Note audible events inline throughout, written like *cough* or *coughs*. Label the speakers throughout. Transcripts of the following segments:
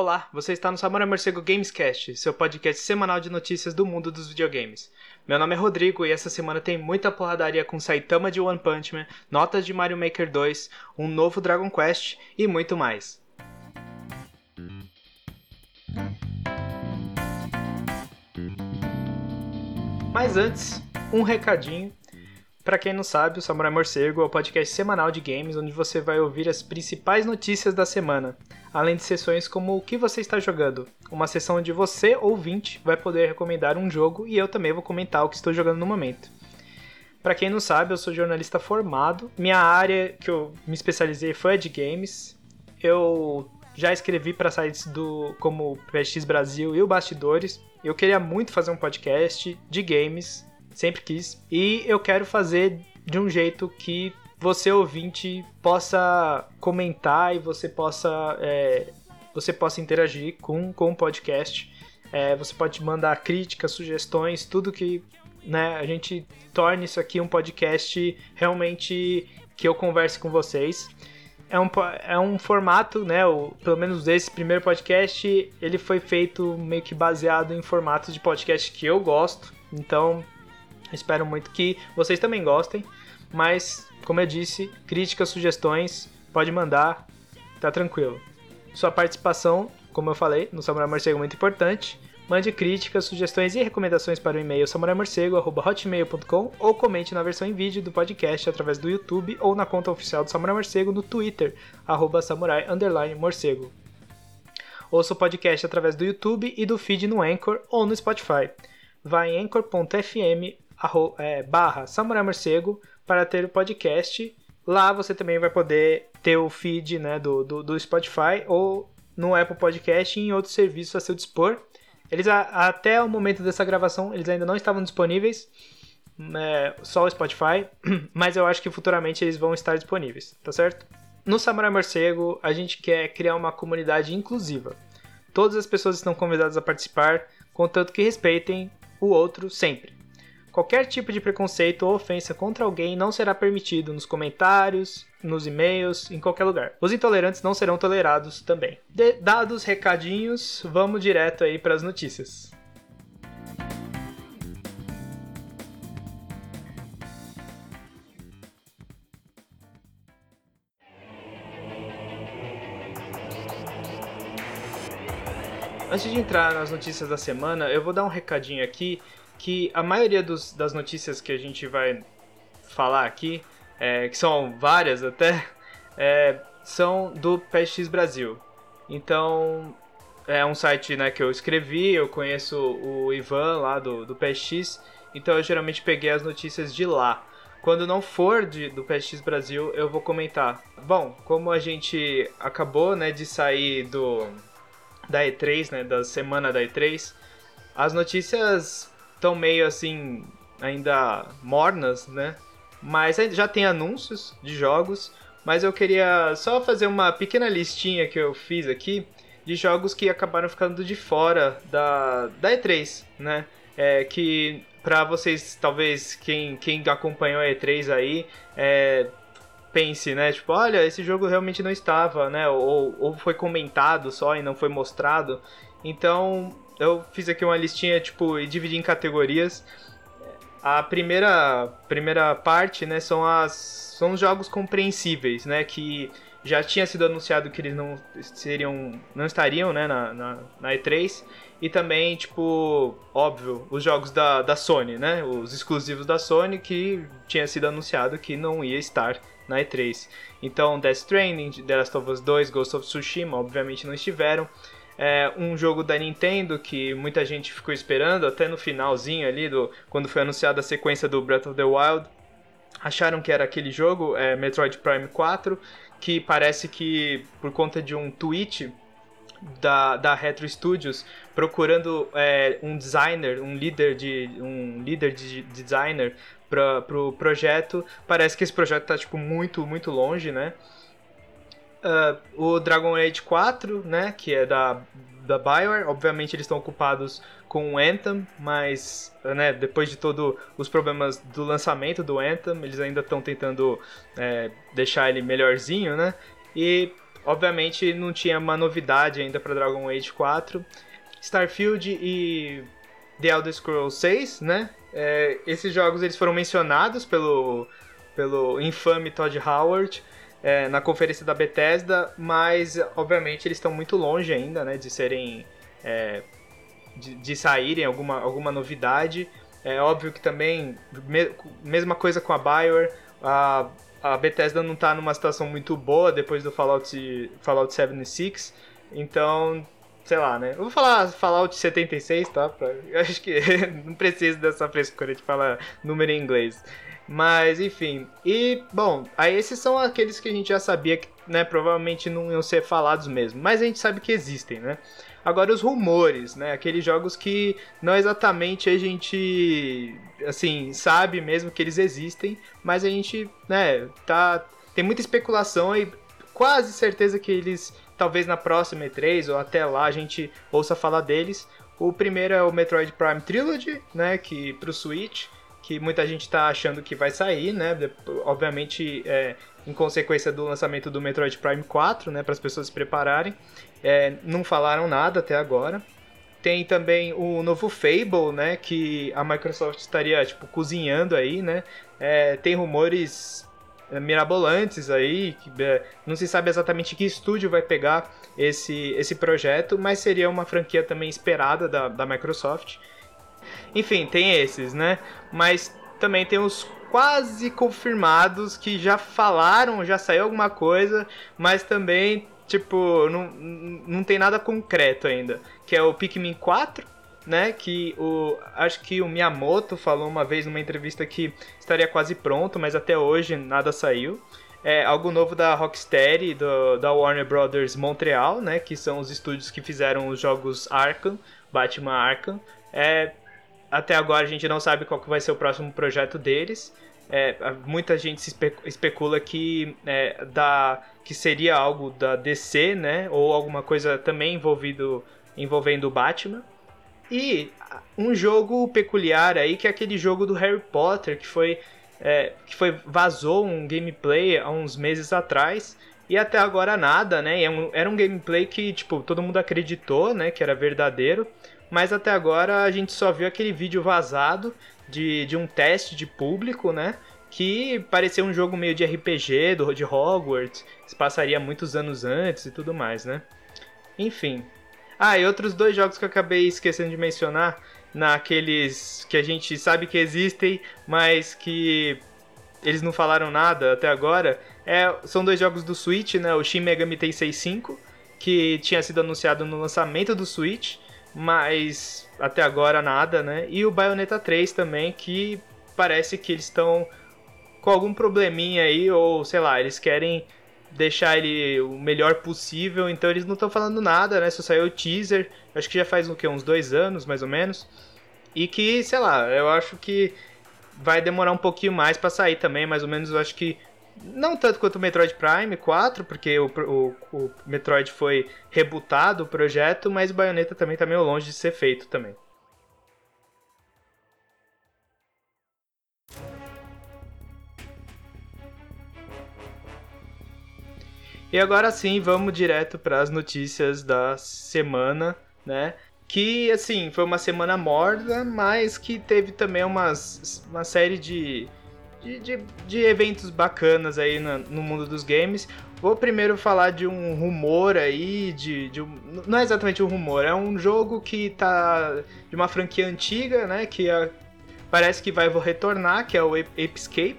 Speaker 1: Olá, você está no Samurai Morcego Gamescast, seu podcast semanal de notícias do mundo dos videogames. Meu nome é Rodrigo e essa semana tem muita porradaria com Saitama de One Punch Man, notas de Mario Maker 2, um novo Dragon Quest e muito mais. Mas antes, um recadinho para quem não sabe, o Samurai Morcego é o podcast semanal de games onde você vai ouvir as principais notícias da semana, além de sessões como o que você está jogando, uma sessão onde você, ouvinte, vai poder recomendar um jogo e eu também vou comentar o que estou jogando no momento. Para quem não sabe, eu sou jornalista formado. Minha área que eu me especializei foi a de games. Eu já escrevi para sites do como PX Brasil e o Bastidores. Eu queria muito fazer um podcast de games sempre quis. E eu quero fazer de um jeito que você ouvinte possa comentar e você possa é, você possa interagir com, com o podcast. É, você pode mandar críticas, sugestões, tudo que né, a gente torne isso aqui um podcast realmente que eu converse com vocês. É um, é um formato, né? O, pelo menos esse primeiro podcast, ele foi feito meio que baseado em formatos de podcast que eu gosto. Então, Espero muito que vocês também gostem. Mas, como eu disse, críticas, sugestões, pode mandar, tá tranquilo. Sua participação, como eu falei, no Samurai Morcego é muito importante. Mande críticas, sugestões e recomendações para o e-mail samuraimorcego.hotmail.com ou comente na versão em vídeo do podcast através do YouTube ou na conta oficial do Samurai Morcego no Twitter, arroba samurai morcego. Ouça o podcast através do YouTube e do feed no Anchor ou no Spotify. Vá em anchor.fm é, barra Samurai Morcego para ter o podcast. Lá você também vai poder ter o feed né, do, do, do Spotify ou no Apple Podcast e em outros serviços a seu dispor. Eles até o momento dessa gravação eles ainda não estavam disponíveis, é, só o Spotify, *clears throat* mas eu acho que futuramente eles vão estar disponíveis, tá certo? No Samurai Morcego a gente quer criar uma comunidade inclusiva. Todas as pessoas estão convidadas a participar, contanto que respeitem o outro sempre. Qualquer tipo de preconceito ou ofensa contra alguém não será permitido nos comentários, nos e-mails, em qualquer lugar. Os intolerantes não serão tolerados também. De dados recadinhos, vamos direto aí para as notícias. Antes de entrar nas notícias da semana, eu vou dar um recadinho aqui que a maioria dos, das notícias que a gente vai falar aqui, é, que são várias até, *laughs* é, são do PSX Brasil. Então, é um site né, que eu escrevi, eu conheço o Ivan lá do, do PSX, então eu geralmente peguei as notícias de lá. Quando não for de, do PSX Brasil, eu vou comentar. Bom, como a gente acabou né, de sair do da E3, né, da semana da E3, as notícias estão meio assim, ainda mornas, né? Mas já tem anúncios de jogos, mas eu queria só fazer uma pequena listinha que eu fiz aqui de jogos que acabaram ficando de fora da, da E3, né? É, que para vocês, talvez quem, quem acompanhou a E3 aí, é, pense, né? Tipo, olha, esse jogo realmente não estava, né? Ou, ou foi comentado só e não foi mostrado. Então, eu fiz aqui uma listinha, tipo, e dividi em categorias. A primeira, primeira parte, né, são as são os jogos compreensíveis, né, que já tinha sido anunciado que eles não seriam, não estariam, né, na, na, na E3 e também, tipo, óbvio, os jogos da, da Sony, né, os exclusivos da Sony que tinha sido anunciado que não ia estar na E3. Então, Death Stranding, The Last of Us 2, Ghost of Tsushima, obviamente não estiveram é, um jogo da Nintendo que muita gente ficou esperando, até no finalzinho ali, do, quando foi anunciada a sequência do Breath of the Wild. Acharam que era aquele jogo, é, Metroid Prime 4, que parece que por conta de um tweet da, da Retro Studios procurando é, um designer, um líder de um líder de, de designer para o pro projeto. Parece que esse projeto está tipo muito muito longe, né? Uh, o Dragon Age 4, né, que é da, da Bioware, obviamente eles estão ocupados com o Anthem, mas né, depois de todos os problemas do lançamento do Anthem, eles ainda estão tentando é, deixar ele melhorzinho, né? E obviamente não tinha uma novidade ainda para Dragon Age 4. Starfield e The Elder Scrolls 6, né? É, esses jogos eles foram mencionados pelo, pelo infame Todd Howard é, na conferência da Bethesda, mas obviamente eles estão muito longe ainda, né, de serem é, de, de, saírem alguma, alguma novidade. É óbvio que também me, mesma coisa com a Bioware, a, a Bethesda não está numa situação muito boa depois do Fallout Fallout 76, então sei lá, né? Eu vou falar Fallout 76, tá? Pra, eu *laughs* acho que não preciso dessa frescura de falar número em inglês. Mas, enfim. E, bom, aí esses são aqueles que a gente já sabia que, né, provavelmente não iam ser falados mesmo. Mas a gente sabe que existem, né? Agora os rumores, né? Aqueles jogos que não exatamente a gente, assim, sabe mesmo que eles existem, mas a gente, né, tá... Tem muita especulação e quase certeza que eles, talvez na próxima E3 ou até lá, a gente ouça falar deles. O primeiro é o Metroid Prime Trilogy, né, que pro Switch que muita gente está achando que vai sair, né? Obviamente, é, em consequência do lançamento do Metroid Prime 4, né? Para as pessoas se prepararem. É, não falaram nada até agora. Tem também o novo Fable, né? Que a Microsoft estaria, tipo, cozinhando aí, né? É, tem rumores é, mirabolantes aí, que é, não se sabe exatamente que estúdio vai pegar esse, esse projeto, mas seria uma franquia também esperada da, da Microsoft. Enfim, tem esses, né? Mas também tem os quase confirmados que já falaram, já saiu alguma coisa, mas também, tipo, não, não tem nada concreto ainda. Que é o Pikmin 4, né? Que o. Acho que o Miyamoto falou uma vez numa entrevista que estaria quase pronto, mas até hoje nada saiu. É algo novo da Rocksteady, do, da Warner Brothers Montreal, né? Que são os estúdios que fizeram os jogos Arkham, Batman Arkham. É, até agora a gente não sabe qual que vai ser o próximo projeto deles. É, muita gente se especula que, é, da, que seria algo da DC, né? Ou alguma coisa também envolvido, envolvendo o Batman. E um jogo peculiar aí, que é aquele jogo do Harry Potter, que foi, é, que foi vazou um gameplay há uns meses atrás. E até agora nada, né? É era um gameplay que, tipo, todo mundo acreditou, né? Que era verdadeiro mas até agora a gente só viu aquele vídeo vazado de, de um teste de público, né? Que parecia um jogo meio de RPG do, de Hogwarts, que se passaria muitos anos antes e tudo mais, né? Enfim. Ah, e outros dois jogos que eu acabei esquecendo de mencionar, naqueles que a gente sabe que existem, mas que eles não falaram nada até agora, é, são dois jogos do Switch, né? O Shin Megami Tensei 5, que tinha sido anunciado no lançamento do Switch, mas até agora nada, né? E o Bayonetta 3 também, que parece que eles estão com algum probleminha aí, ou sei lá, eles querem deixar ele o melhor possível, então eles não estão falando nada, né? Só saiu o teaser, acho que já faz o quê? Uns dois anos, mais ou menos. E que, sei lá, eu acho que vai demorar um pouquinho mais para sair também, mais ou menos, eu acho que não tanto quanto o Metroid Prime 4, porque o, o, o Metroid foi rebutado o projeto, mas o Bayonetta também tá meio longe de ser feito também. E agora sim, vamos direto para as notícias da semana, né? Que, assim, foi uma semana morda, mas que teve também umas, uma série de de, de, de eventos bacanas aí no, no, mundo dos games. Vou primeiro falar de um rumor aí, de, de um, não é exatamente um rumor, é um jogo que tá de uma franquia antiga, né, que é, parece que vai retornar, que é o Apescape,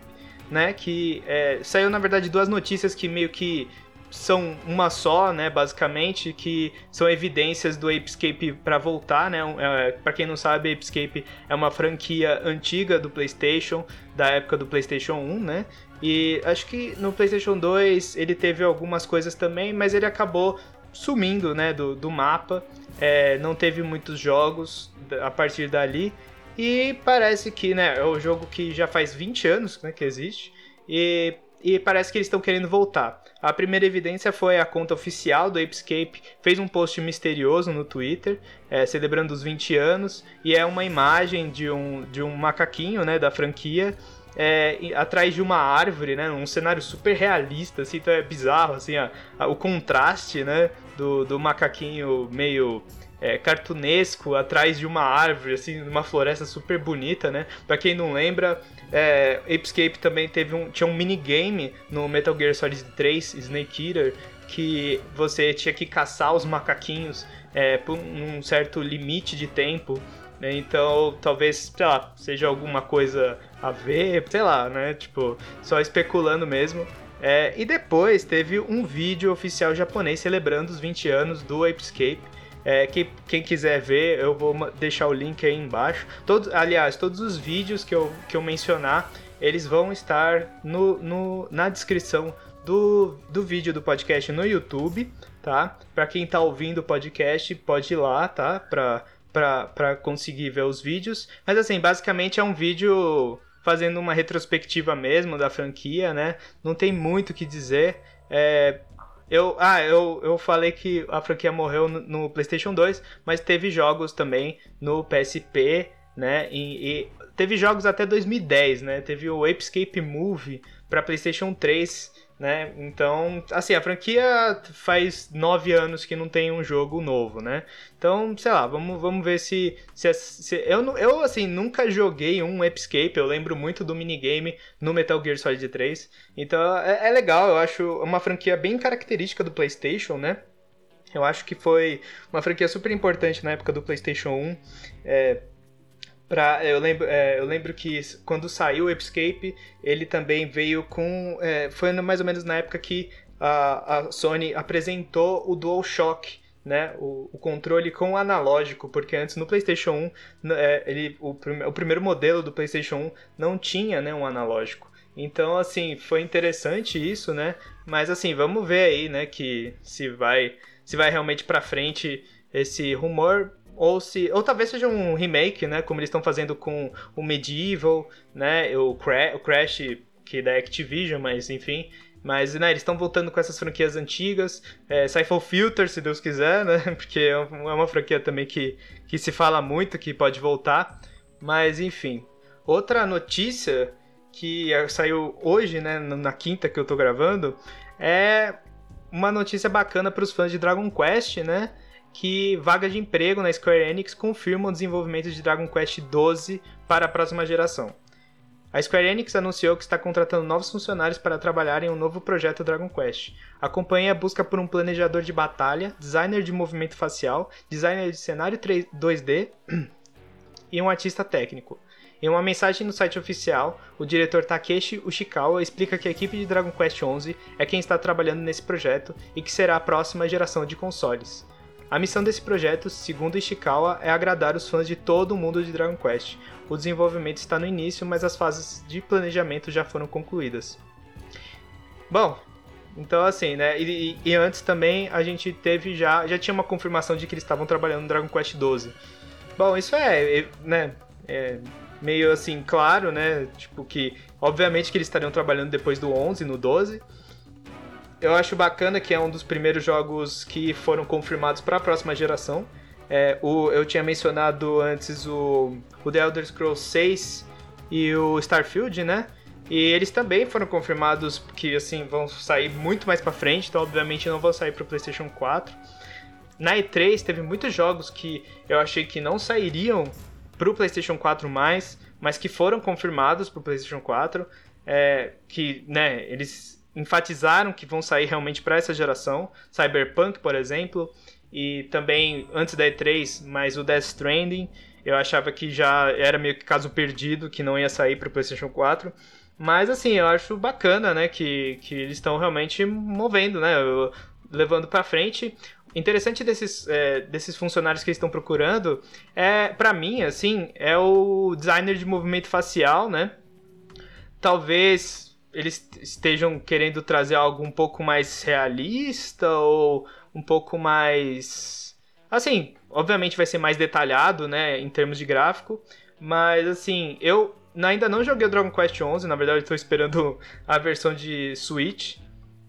Speaker 1: né, que é, saiu na verdade duas notícias que meio que são uma só, né, basicamente, que são evidências do Apescape para voltar, né? É, para quem não sabe, Apescape é uma franquia antiga do PlayStation, da época do PlayStation 1, né? E acho que no PlayStation 2 ele teve algumas coisas também, mas ele acabou sumindo, né, do, do mapa. É, não teve muitos jogos a partir dali. E parece que, né, é o jogo que já faz 20 anos né, que existe. E e parece que eles estão querendo voltar. A primeira evidência foi a conta oficial do Apescape, fez um post misterioso no Twitter, é, celebrando os 20 anos, e é uma imagem de um, de um macaquinho né, da franquia, é, atrás de uma árvore, né? Um cenário super realista, assim, então é bizarro, assim, a, o contraste, né? Do, do macaquinho meio é, cartunesco atrás de uma árvore, assim, numa floresta super bonita, né? Pra quem não lembra, é, Apescape também teve um, tinha um minigame no Metal Gear Solid 3, Snake Eater, que você tinha que caçar os macaquinhos é, por um certo limite de tempo. Né? Então, talvez, sei lá, seja alguma coisa a ver, sei lá, né? Tipo, só especulando mesmo. É, e depois teve um vídeo oficial japonês celebrando os 20 anos do Apescape. É, quem, quem, quiser ver, eu vou deixar o link aí embaixo. Todos, aliás, todos os vídeos que eu, que eu mencionar, eles vão estar no, no, na descrição do, do vídeo do podcast no YouTube, tá? Para quem tá ouvindo o podcast, pode ir lá, tá? Pra, pra, pra conseguir ver os vídeos. Mas assim, basicamente é um vídeo fazendo uma retrospectiva mesmo da franquia, né? Não tem muito o que dizer. É, eu, ah, eu, eu falei que a franquia morreu no, no PlayStation 2, mas teve jogos também no PSP, né? E, e, teve jogos até 2010, né? Teve o Apescape Movie para PlayStation 3 né? Então, assim, a franquia faz nove anos que não tem um jogo novo, né? Então, sei lá, vamos, vamos ver se, se, se eu, eu, assim, nunca joguei um Escape, eu lembro muito do minigame no Metal Gear Solid 3. Então, é, é legal, eu acho uma franquia bem característica do PlayStation, né? Eu acho que foi uma franquia super importante na época do PlayStation 1. É, Pra, eu, lembro, é, eu lembro que quando saiu o Escape, ele também veio com. É, foi mais ou menos na época que a, a Sony apresentou o DualShock, né? O, o, controle com analógico, porque antes no PlayStation 1, é, ele, o, o primeiro modelo do PlayStation 1 não tinha né, um analógico. Então, assim, foi interessante isso, né? Mas assim, vamos ver aí, né, que se vai, se vai realmente para frente esse rumor ou se ou talvez seja um remake, né, como eles estão fazendo com o Medieval, né, o, Cra o Crash que é da Activision, mas enfim, mas né, eles estão voltando com essas franquias antigas, é, Siphon Filter, se Deus quiser, né, *laughs* porque é uma franquia também que, que se fala muito, que pode voltar, mas enfim. Outra notícia que saiu hoje, né, na quinta que eu tô gravando, é uma notícia bacana para os fãs de Dragon Quest, né, que vaga de emprego na Square Enix confirma o desenvolvimento de Dragon Quest XII para a próxima geração. A Square Enix anunciou que está contratando novos funcionários para trabalhar em um novo projeto Dragon Quest. A companhia busca por um planejador de batalha, designer de movimento facial, designer de cenário 3, 2D *clears throat* e um artista técnico. Em uma mensagem no site oficial, o diretor Takeshi Ushikawa explica que a equipe de Dragon Quest XI é quem está trabalhando nesse projeto e que será a próxima geração de consoles. A missão desse projeto, segundo Ishikawa, é agradar os fãs de todo o mundo de Dragon Quest. O desenvolvimento está no início, mas as fases de planejamento já foram concluídas. Bom, então assim, né? E, e, antes também a gente teve já já tinha uma confirmação de que eles estavam trabalhando no Dragon Quest 12. Bom, isso é, é né? É meio assim claro, né? Tipo que obviamente que eles estariam trabalhando depois do 11 no 12 eu acho bacana que é um dos primeiros jogos que foram confirmados para a próxima geração. É, o, eu tinha mencionado antes o, o The Elder Scrolls 6 e o Starfield, né? E eles também foram confirmados que assim vão sair muito mais para frente, então obviamente não vão sair para o PlayStation 4. Na E3 teve muitos jogos que eu achei que não sairiam para o PlayStation 4 mais, mas que foram confirmados para o PlayStation 4, é, que né, eles enfatizaram que vão sair realmente para essa geração. Cyberpunk, por exemplo, e também antes da E3, mas o Death Stranding, eu achava que já era meio que caso perdido, que não ia sair para o PlayStation 4. Mas assim, eu acho bacana, né, que, que eles estão realmente movendo, né, levando para frente. Interessante desses, é, desses funcionários que eles estão procurando é, para mim, assim, é o designer de movimento facial, né? Talvez eles estejam querendo trazer algo um pouco mais realista ou um pouco mais. Assim, obviamente vai ser mais detalhado, né, em termos de gráfico, mas assim, eu ainda não joguei o Dragon Quest 11, na verdade estou esperando a versão de Switch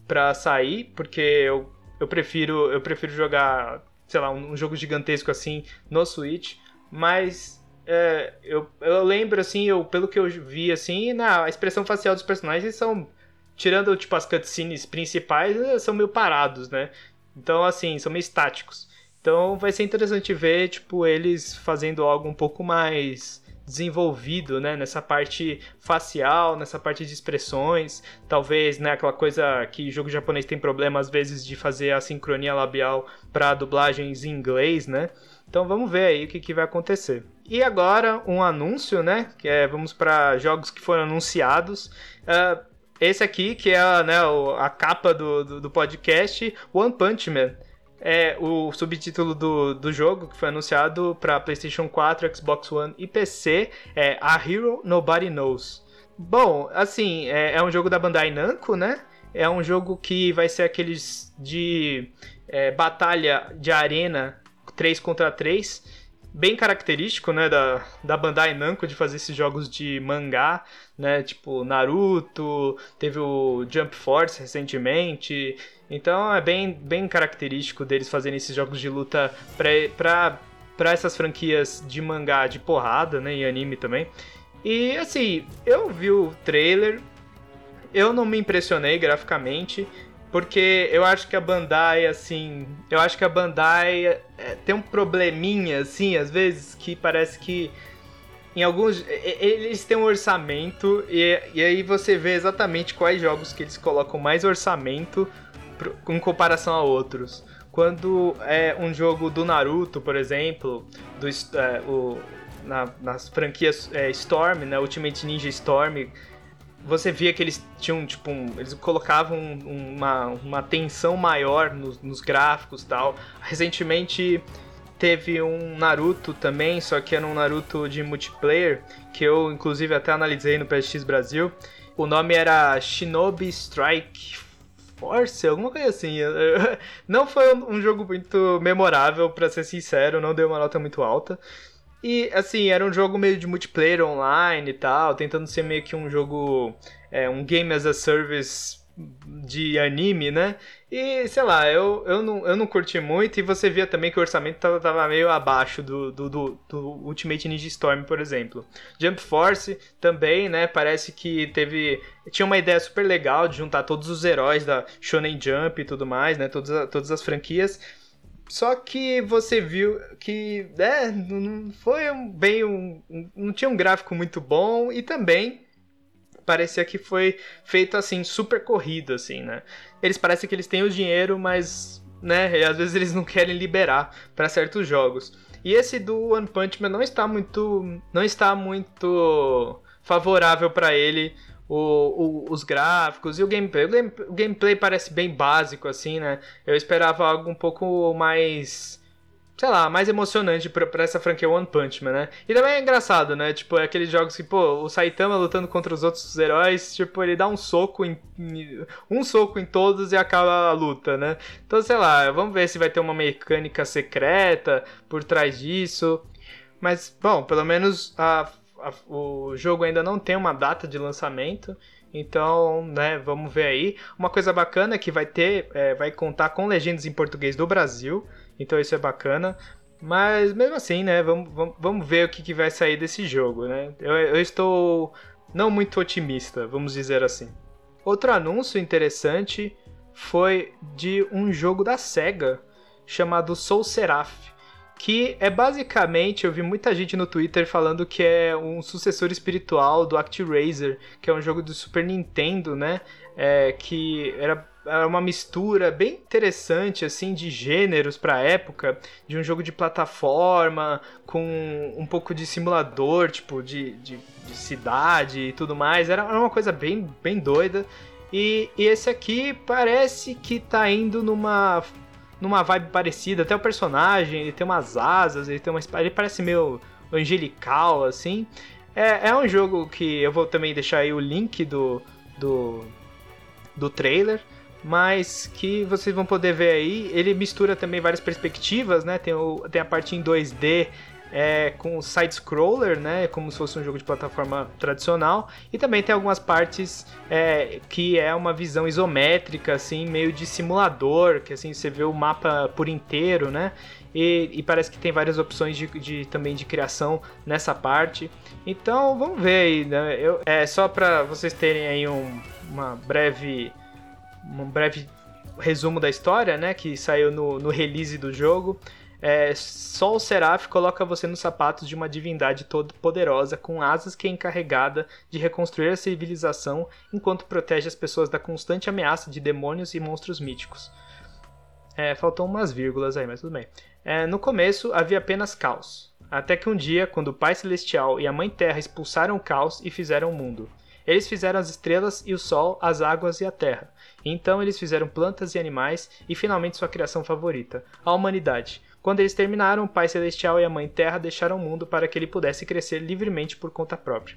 Speaker 1: para sair, porque eu, eu prefiro eu prefiro jogar, sei lá, um, um jogo gigantesco assim no Switch, mas é, eu, eu lembro, assim, eu, pelo que eu vi, assim, na, a expressão facial dos personagens são, tirando, tipo, as cutscenes principais, são meio parados, né? Então, assim, são meio estáticos. Então vai ser interessante ver, tipo, eles fazendo algo um pouco mais desenvolvido, né, nessa parte facial, nessa parte de expressões, talvez, né, aquela coisa que jogo japonês tem problema às vezes de fazer a sincronia labial para dublagens em inglês, né? Então vamos ver aí o que, que vai acontecer. E agora um anúncio, né? Que é, vamos para jogos que foram anunciados. Uh, esse aqui, que é né, a capa do, do, do podcast, One Punch Man é o subtítulo do, do jogo que foi anunciado para PlayStation 4, Xbox One e PC é A Hero Nobody Knows. Bom, assim, é, é um jogo da Bandai Namco, né? É um jogo que vai ser aqueles de é, batalha de arena 3 contra 3 bem característico, né, da, da Bandai Namco de fazer esses jogos de mangá, né, tipo Naruto, teve o Jump Force recentemente, então é bem, bem característico deles fazerem esses jogos de luta pra, pra, essas franquias de mangá de porrada, né? E anime também. E assim, eu vi o trailer, eu não me impressionei graficamente, porque eu acho que a Bandai, assim. Eu acho que a Bandai é, tem um probleminha, assim, às vezes, que parece que. Em alguns. Eles têm um orçamento, e, e aí você vê exatamente quais jogos que eles colocam mais orçamento em comparação a outros. Quando é um jogo do Naruto, por exemplo, do, é, o, na, nas franquias é, Storm, né, Ultimate Ninja Storm, você via que eles tinham, tipo, um, eles colocavam uma, uma tensão maior nos, nos gráficos tal. Recentemente teve um Naruto também, só que era um Naruto de multiplayer, que eu inclusive até analisei no PSX Brasil. O nome era Shinobi Strike Force, alguma coisa assim. *laughs* Não foi um jogo muito memorável, para ser sincero, não deu uma nota muito alta. E, assim, era um jogo meio de multiplayer online e tal, tentando ser meio que um jogo, é, um game as a service de anime, né? E, sei lá, eu, eu, não, eu não curti muito e você via também que o orçamento tava, tava meio abaixo do, do, do, do, Ultimate Ninja Storm, por exemplo. Jump Force também, né? Parece que teve... Tinha uma ideia super legal de juntar todos os heróis da Shonen Jump e tudo mais, né? Todas, todas as franquias. Só que você viu que, né, não foi um, bem um, não tinha um gráfico muito bom e também parecia que foi feito assim, super corrido, assim, né? Eles parecem que eles têm o dinheiro, mas, né, às vezes eles não querem liberar para certos jogos. E esse do One Punch Man não está muito, não está muito favorável para ele. O, o, os gráficos e o gameplay. O, game, o gameplay parece bem básico, assim, né? Eu esperava algo um pouco mais sei lá, mais emocionante pra, pra, essa franquia One Punch Man, né? E também é engraçado, né? Tipo, é aqueles jogos que, pô, o Saitama lutando contra os outros heróis, tipo, ele dá um soco em. um soco em todos e acaba a luta, né? Então, sei lá, vamos ver se vai ter uma mecânica secreta por trás disso. Mas, bom, pelo menos a, a, o jogo ainda não tem uma data de lançamento. Então, né, vamos ver aí. Uma coisa bacana é que vai ter, é, vai contar com legendas em português do Brasil. Então isso é bacana. Mas mesmo assim, né? Vamos, vamos, vamos ver o que, que vai sair desse jogo, né? Eu, eu estou não muito otimista, vamos dizer assim. Outro anúncio interessante foi de um jogo da SEGA chamado Soul Seraph, que é basicamente, eu vi muita gente no Twitter falando que é um sucessor espiritual do ActRaiser, que é um jogo do Super Nintendo, né? É, que era era uma mistura bem interessante assim de gêneros para época, de um jogo de plataforma com um pouco de simulador, tipo de, de, de cidade e tudo mais. Era, era uma coisa bem, bem doida. E, e, esse aqui parece que tá indo numa numa vibe parecida, até o personagem, ele tem umas asas, ele tem uma ele parece meio angelical assim. É, é um jogo que eu vou também deixar aí o link do do do trailer mas que vocês vão poder ver aí. Ele mistura também várias perspectivas, né? Tem, o, tem a parte em 2D é, com side-scroller, né? Como se fosse um jogo de plataforma tradicional. E também tem algumas partes é, que é uma visão isométrica, assim, meio de simulador, que assim você vê o mapa por inteiro, né? E, e, parece que tem várias opções de, de, também de criação nessa parte. Então vamos ver aí, né? Eu, é só para vocês terem aí um, uma breve um breve resumo da história, né? Que saiu no, no release do jogo. É, só o Seraph coloca você nos sapatos de uma divindade todo poderosa com asas que é encarregada de reconstruir a civilização enquanto protege as pessoas da constante ameaça de demônios e monstros míticos. É, faltam umas vírgulas aí, mas tudo bem. É, no começo havia apenas caos, até que um dia, quando o Pai Celestial e a Mãe Terra expulsaram o caos e fizeram o mundo. Eles fizeram as estrelas e o sol, as águas e a terra. Então eles fizeram plantas e animais e finalmente sua criação favorita, a humanidade. Quando eles terminaram, o Pai Celestial e a Mãe Terra deixaram o mundo para que ele pudesse crescer livremente por conta própria.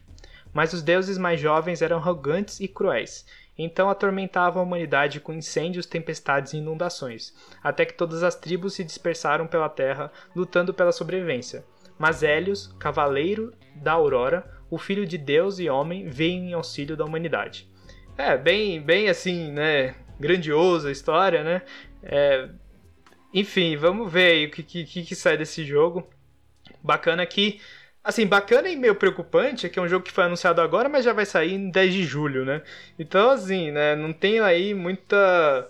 Speaker 1: Mas os deuses mais jovens eram arrogantes e cruéis, então atormentavam a humanidade com incêndios, tempestades e inundações, até que todas as tribos se dispersaram pela terra, lutando pela sobrevivência. Mas Hélios, cavaleiro da Aurora, o filho de Deus e homem, veio em auxílio da humanidade. É, bem, bem assim, né? Grandiosa a história, né? É, enfim, vamos ver aí o que, que, que sai desse jogo. Bacana que. Assim, bacana e meio preocupante é que é um jogo que foi anunciado agora, mas já vai sair em 10 de julho, né? Então, assim, né? Não tem aí muita.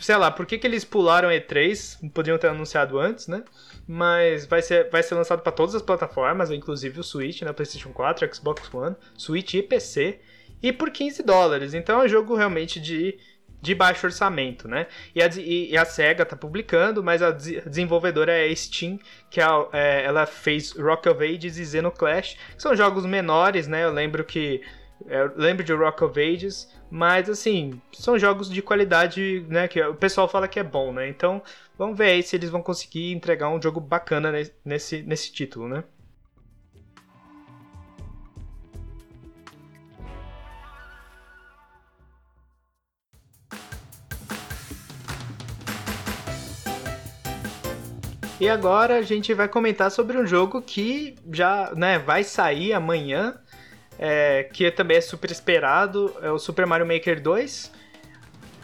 Speaker 1: Sei lá, por que, que eles pularam E3? Poderiam ter anunciado antes, né? Mas vai ser, vai ser lançado para todas as plataformas, inclusive o Switch, né? PlayStation 4, Xbox One, Switch e PC. E por 15 dólares. Então é um jogo realmente de de baixo orçamento, né? E a, e a SEGA tá publicando, mas a desenvolvedora é a Steam, que é, é, ela fez Rock of Ages e Xenoclash, que são jogos menores, né? Eu lembro que é, eu lembro de Rock of Ages, mas assim, são jogos de qualidade, né? Que o pessoal fala que é bom, né? Então, vamos ver aí se eles vão conseguir entregar um jogo bacana nesse, nesse título, né? E agora a gente vai comentar sobre um jogo que já né, vai sair amanhã, é, que também é super esperado, é o Super Mario Maker 2,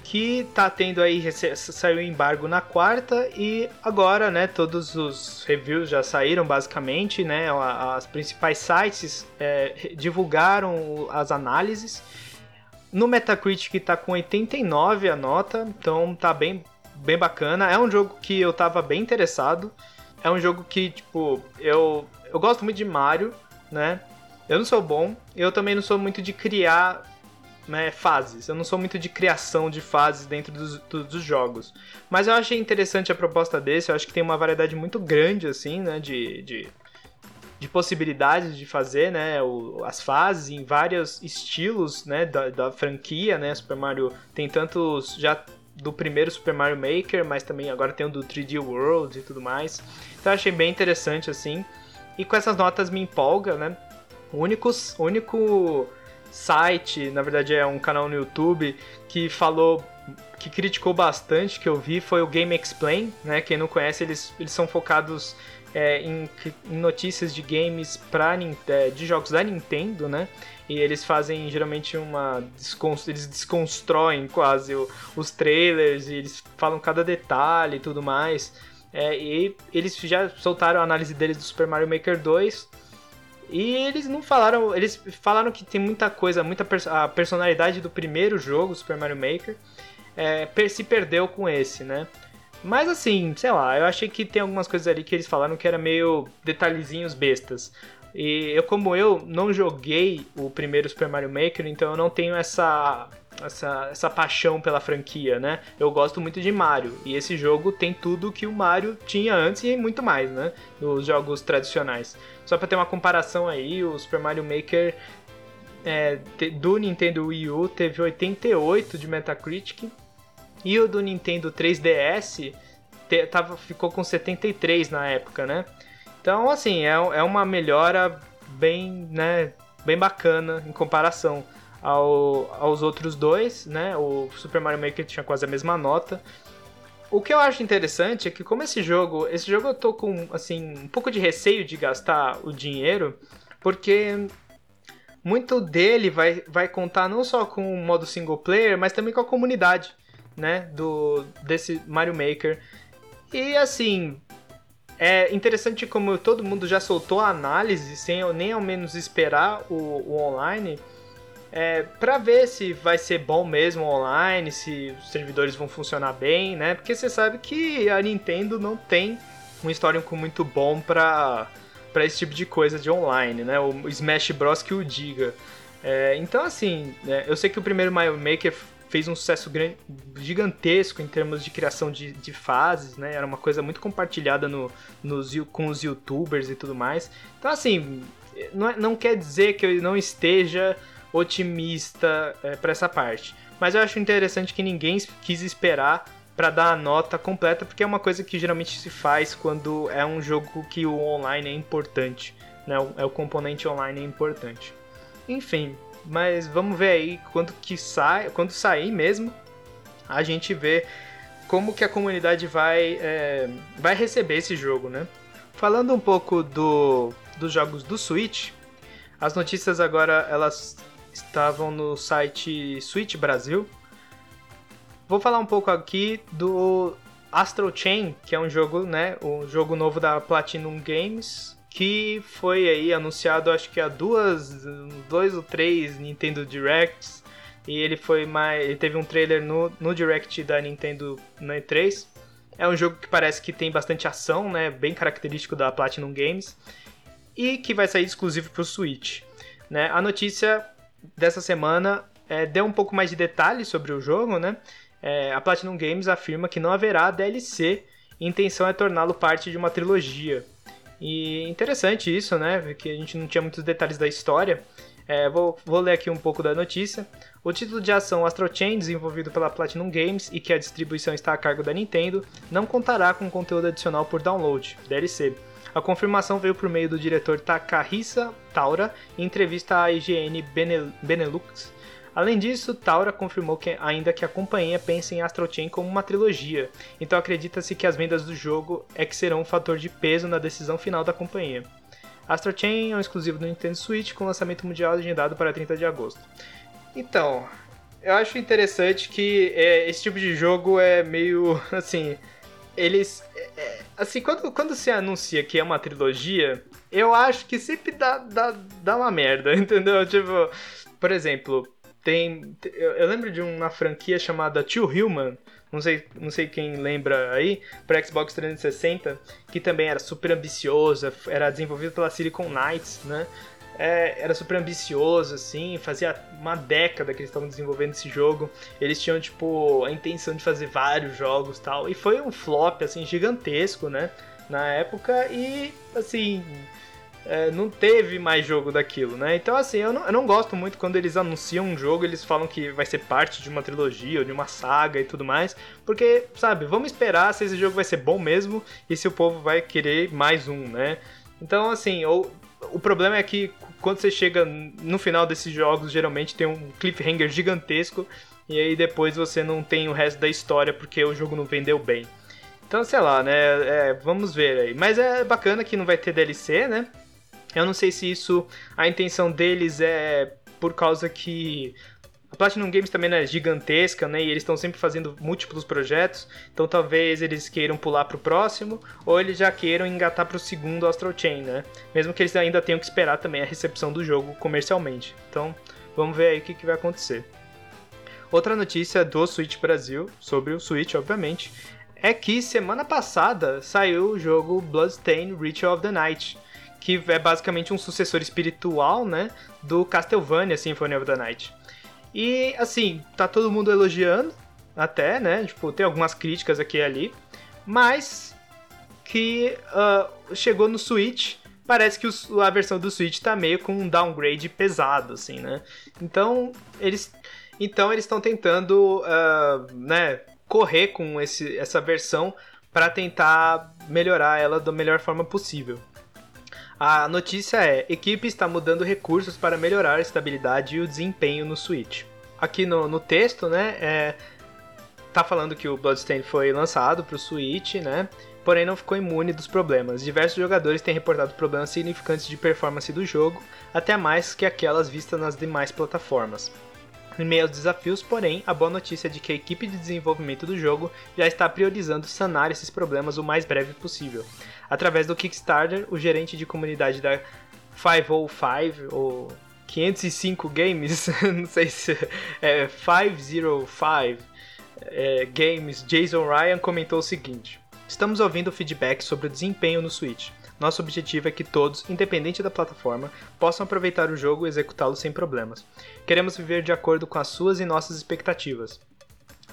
Speaker 1: que tá tendo aí, saiu embargo na quarta e agora, né, todos os reviews já saíram basicamente, né, as principais sites é, divulgaram as análises. No Metacritic tá com 89 a nota, então tá bem bem bacana. É um jogo que eu tava bem interessado. É um jogo que, tipo, eu, eu gosto muito de Mario, né? Eu não sou bom, eu também não sou muito de criar né, fases. Eu não sou muito de criação de fases dentro dos, dos, jogos. Mas eu achei interessante a proposta desse. Eu acho que tem uma variedade muito grande, assim, né? De, de, de possibilidades de fazer, né? O, as fases em vários estilos, né? Da, da franquia, né? Super Mario tem tantos. Já do primeiro Super Mario Maker, mas também agora tem o do 3D World e tudo mais. Então achei bem interessante assim. E com essas notas me empolga, né? O único, único site, na verdade é um canal no YouTube que falou que criticou bastante que eu vi foi o Game Explain, né? Quem não conhece, eles, eles são focados é, em, em, notícias de games pra, de jogos da Nintendo, né? E eles fazem geralmente uma. Eles desconstroem quase os trailers e eles falam cada detalhe e tudo mais. É, e eles já soltaram a análise deles do Super Mario Maker 2. E eles não falaram. Eles falaram que tem muita coisa, muita pers a personalidade do primeiro jogo, Super Mario Maker, é, se perdeu com esse, né? Mas assim, sei lá, eu achei que tem algumas coisas ali que eles falaram que era meio detalhezinhos bestas. E eu, como eu, não joguei o primeiro Super Mario Maker, então eu não tenho essa, essa, essa paixão pela franquia, né? Eu gosto muito de Mario, e esse jogo tem tudo que o Mario tinha antes e muito mais, né? Nos jogos tradicionais. Só para ter uma comparação aí, o Super Mario Maker é, do Nintendo Wii U teve 88 de Metacritic, e o do Nintendo 3DS te, tava, ficou com 73 na época, né? Então, assim, é, é uma melhora bem, né, bem bacana em comparação ao, aos outros dois, né? O Super Mario Maker tinha quase a mesma nota. O que eu acho interessante é que como esse jogo, esse jogo eu tô com assim um pouco de receio de gastar o dinheiro, porque muito dele vai, vai contar não só com o modo single player, mas também com a comunidade, né, do desse Mario Maker. E assim, é interessante como todo mundo já soltou a análise sem nem ao menos esperar o, o online. É, para ver se vai ser bom mesmo online, se os servidores vão funcionar bem, né? Porque você sabe que a Nintendo não tem um histórico muito bom para para esse tipo de coisa de online, né? O Smash Bros que o diga. É, então assim, né, eu sei que o primeiro Mario Maker fez um sucesso grande, gigantesco em termos de criação de, de fases, né? Era uma coisa muito compartilhada no, nos, com os youtubers e tudo mais. Então, assim, não, é, não quer dizer que eu não esteja otimista é, para essa parte. Mas eu acho interessante que ninguém quis esperar para dar a nota completa, porque é uma coisa que geralmente se faz quando é um jogo que o online é importante, né? É o componente online é importante. Enfim, mas vamos ver aí quando que sai, quando sair mesmo, a gente vê como que a comunidade vai, é, vai receber esse jogo, né? Falando um pouco do, dos jogos do Switch, as notícias agora elas estavam no site Switch Brasil. Vou falar um pouco aqui do Astral Chain, que é um jogo, né, um jogo novo da Platinum Games, que foi aí anunciado acho que há duas, dois ou três Nintendo Directs e ele foi mais, ele teve um trailer no, no Direct da Nintendo na E3. É um jogo que parece que tem bastante ação, né, bem característico da Platinum Games e que vai sair exclusivo para o Switch. Né? A notícia dessa semana é, deu um pouco mais de detalhes sobre o jogo, né? É, a Platinum Games afirma que não haverá DLC e a intenção é torná-lo parte de uma trilogia. E interessante isso, né? Que a gente não tinha muitos detalhes da história. É, vou, vou, ler aqui um pouco da notícia. O título de ação Astro Chain, desenvolvido pela Platinum Games e que a distribuição está a cargo da Nintendo, não contará com conteúdo adicional por download, DLC. A confirmação veio por meio do diretor Takahisa Taura em entrevista à IGN Benelux Além disso, Taura confirmou que, ainda que a companhia pensa em Astral Chain como uma trilogia, então acredita-se que as vendas do jogo é que serão um fator de peso na decisão final da companhia. Astral Chain é um exclusivo do Nintendo Switch com lançamento mundial agendado para 30 de agosto. Então, eu acho interessante que é, esse tipo de jogo é meio *laughs* assim. Eles. É, é assim, quando, quando se anuncia que é uma trilogia, eu acho que sempre dá, dá, dá uma merda, *laughs* entendeu? Tipo, por exemplo, tem. Eu lembro de uma franquia chamada Two Human, não sei, não sei quem lembra aí, para Xbox 360, que também era super ambiciosa, era desenvolvida pela Silicon Knights, né? É, era super ambicioso, assim, fazia uma década que eles estavam desenvolvendo esse jogo. Eles tinham, tipo, a intenção de fazer vários jogos tal. E foi um flop, assim, gigantesco, né? Na época, e, assim, é, não teve mais jogo daquilo, né? Então, assim, eu não, eu não gosto muito quando eles anunciam um jogo, eles falam que vai ser parte de uma trilogia ou de uma saga e tudo mais, porque, sabe, vamos esperar se esse jogo vai ser bom mesmo e se o povo vai querer mais um, né? Então, assim, ou, o problema é que quando você chega no final desses jogos, geralmente tem um cliffhanger gigantesco e aí depois você não tem o resto da história porque o jogo não vendeu bem. Então, sei lá, né? É, vamos ver aí. Mas é bacana que não vai ter DLC, né? Eu não sei se isso, a intenção deles é por causa que a Platinum Games também é gigantesca, né? E eles estão sempre fazendo múltiplos projetos. Então talvez eles queiram pular pro próximo, ou eles já queiram engatar pro segundo Astral Chain, né? Mesmo que eles ainda tenham que esperar também a recepção do jogo comercialmente. Então vamos ver aí o que, que vai acontecer. Outra notícia do Switch Brasil, sobre o Switch, obviamente, é que semana passada saiu o jogo Bloodstained Ritual of the Night que é basicamente um sucessor espiritual, né, do Castlevania Symphony of the Night. E assim, tá todo mundo elogiando, até, né? Tipo, tem algumas críticas aqui e ali, mas que uh, chegou no Switch, parece que o, a versão do Switch tá meio com um downgrade pesado, assim, né? Então eles, então eles estão tentando, uh, né, correr com esse, essa versão para tentar melhorar ela da melhor forma possível. A notícia é: equipe está mudando recursos para melhorar a estabilidade e o desempenho no Switch. Aqui no, no texto, né, é, tá falando que o Bloodstained foi lançado para o Switch, né? Porém não ficou imune dos problemas. Diversos jogadores têm reportado problemas significantes de performance do jogo, até mais que aquelas vistas nas demais plataformas. Em meio aos desafios, porém, a boa notícia é de que a equipe de desenvolvimento do jogo já está priorizando sanar esses problemas o mais breve possível. Através do Kickstarter, o gerente de comunidade da 505 ou 505 Games, *laughs* não sei se é 505 é, Games, Jason Ryan comentou o seguinte: Estamos ouvindo feedback sobre o desempenho no Switch. Nosso objetivo é que todos, independente da plataforma, possam aproveitar o jogo e executá-lo sem problemas. Queremos viver de acordo com as suas e nossas expectativas.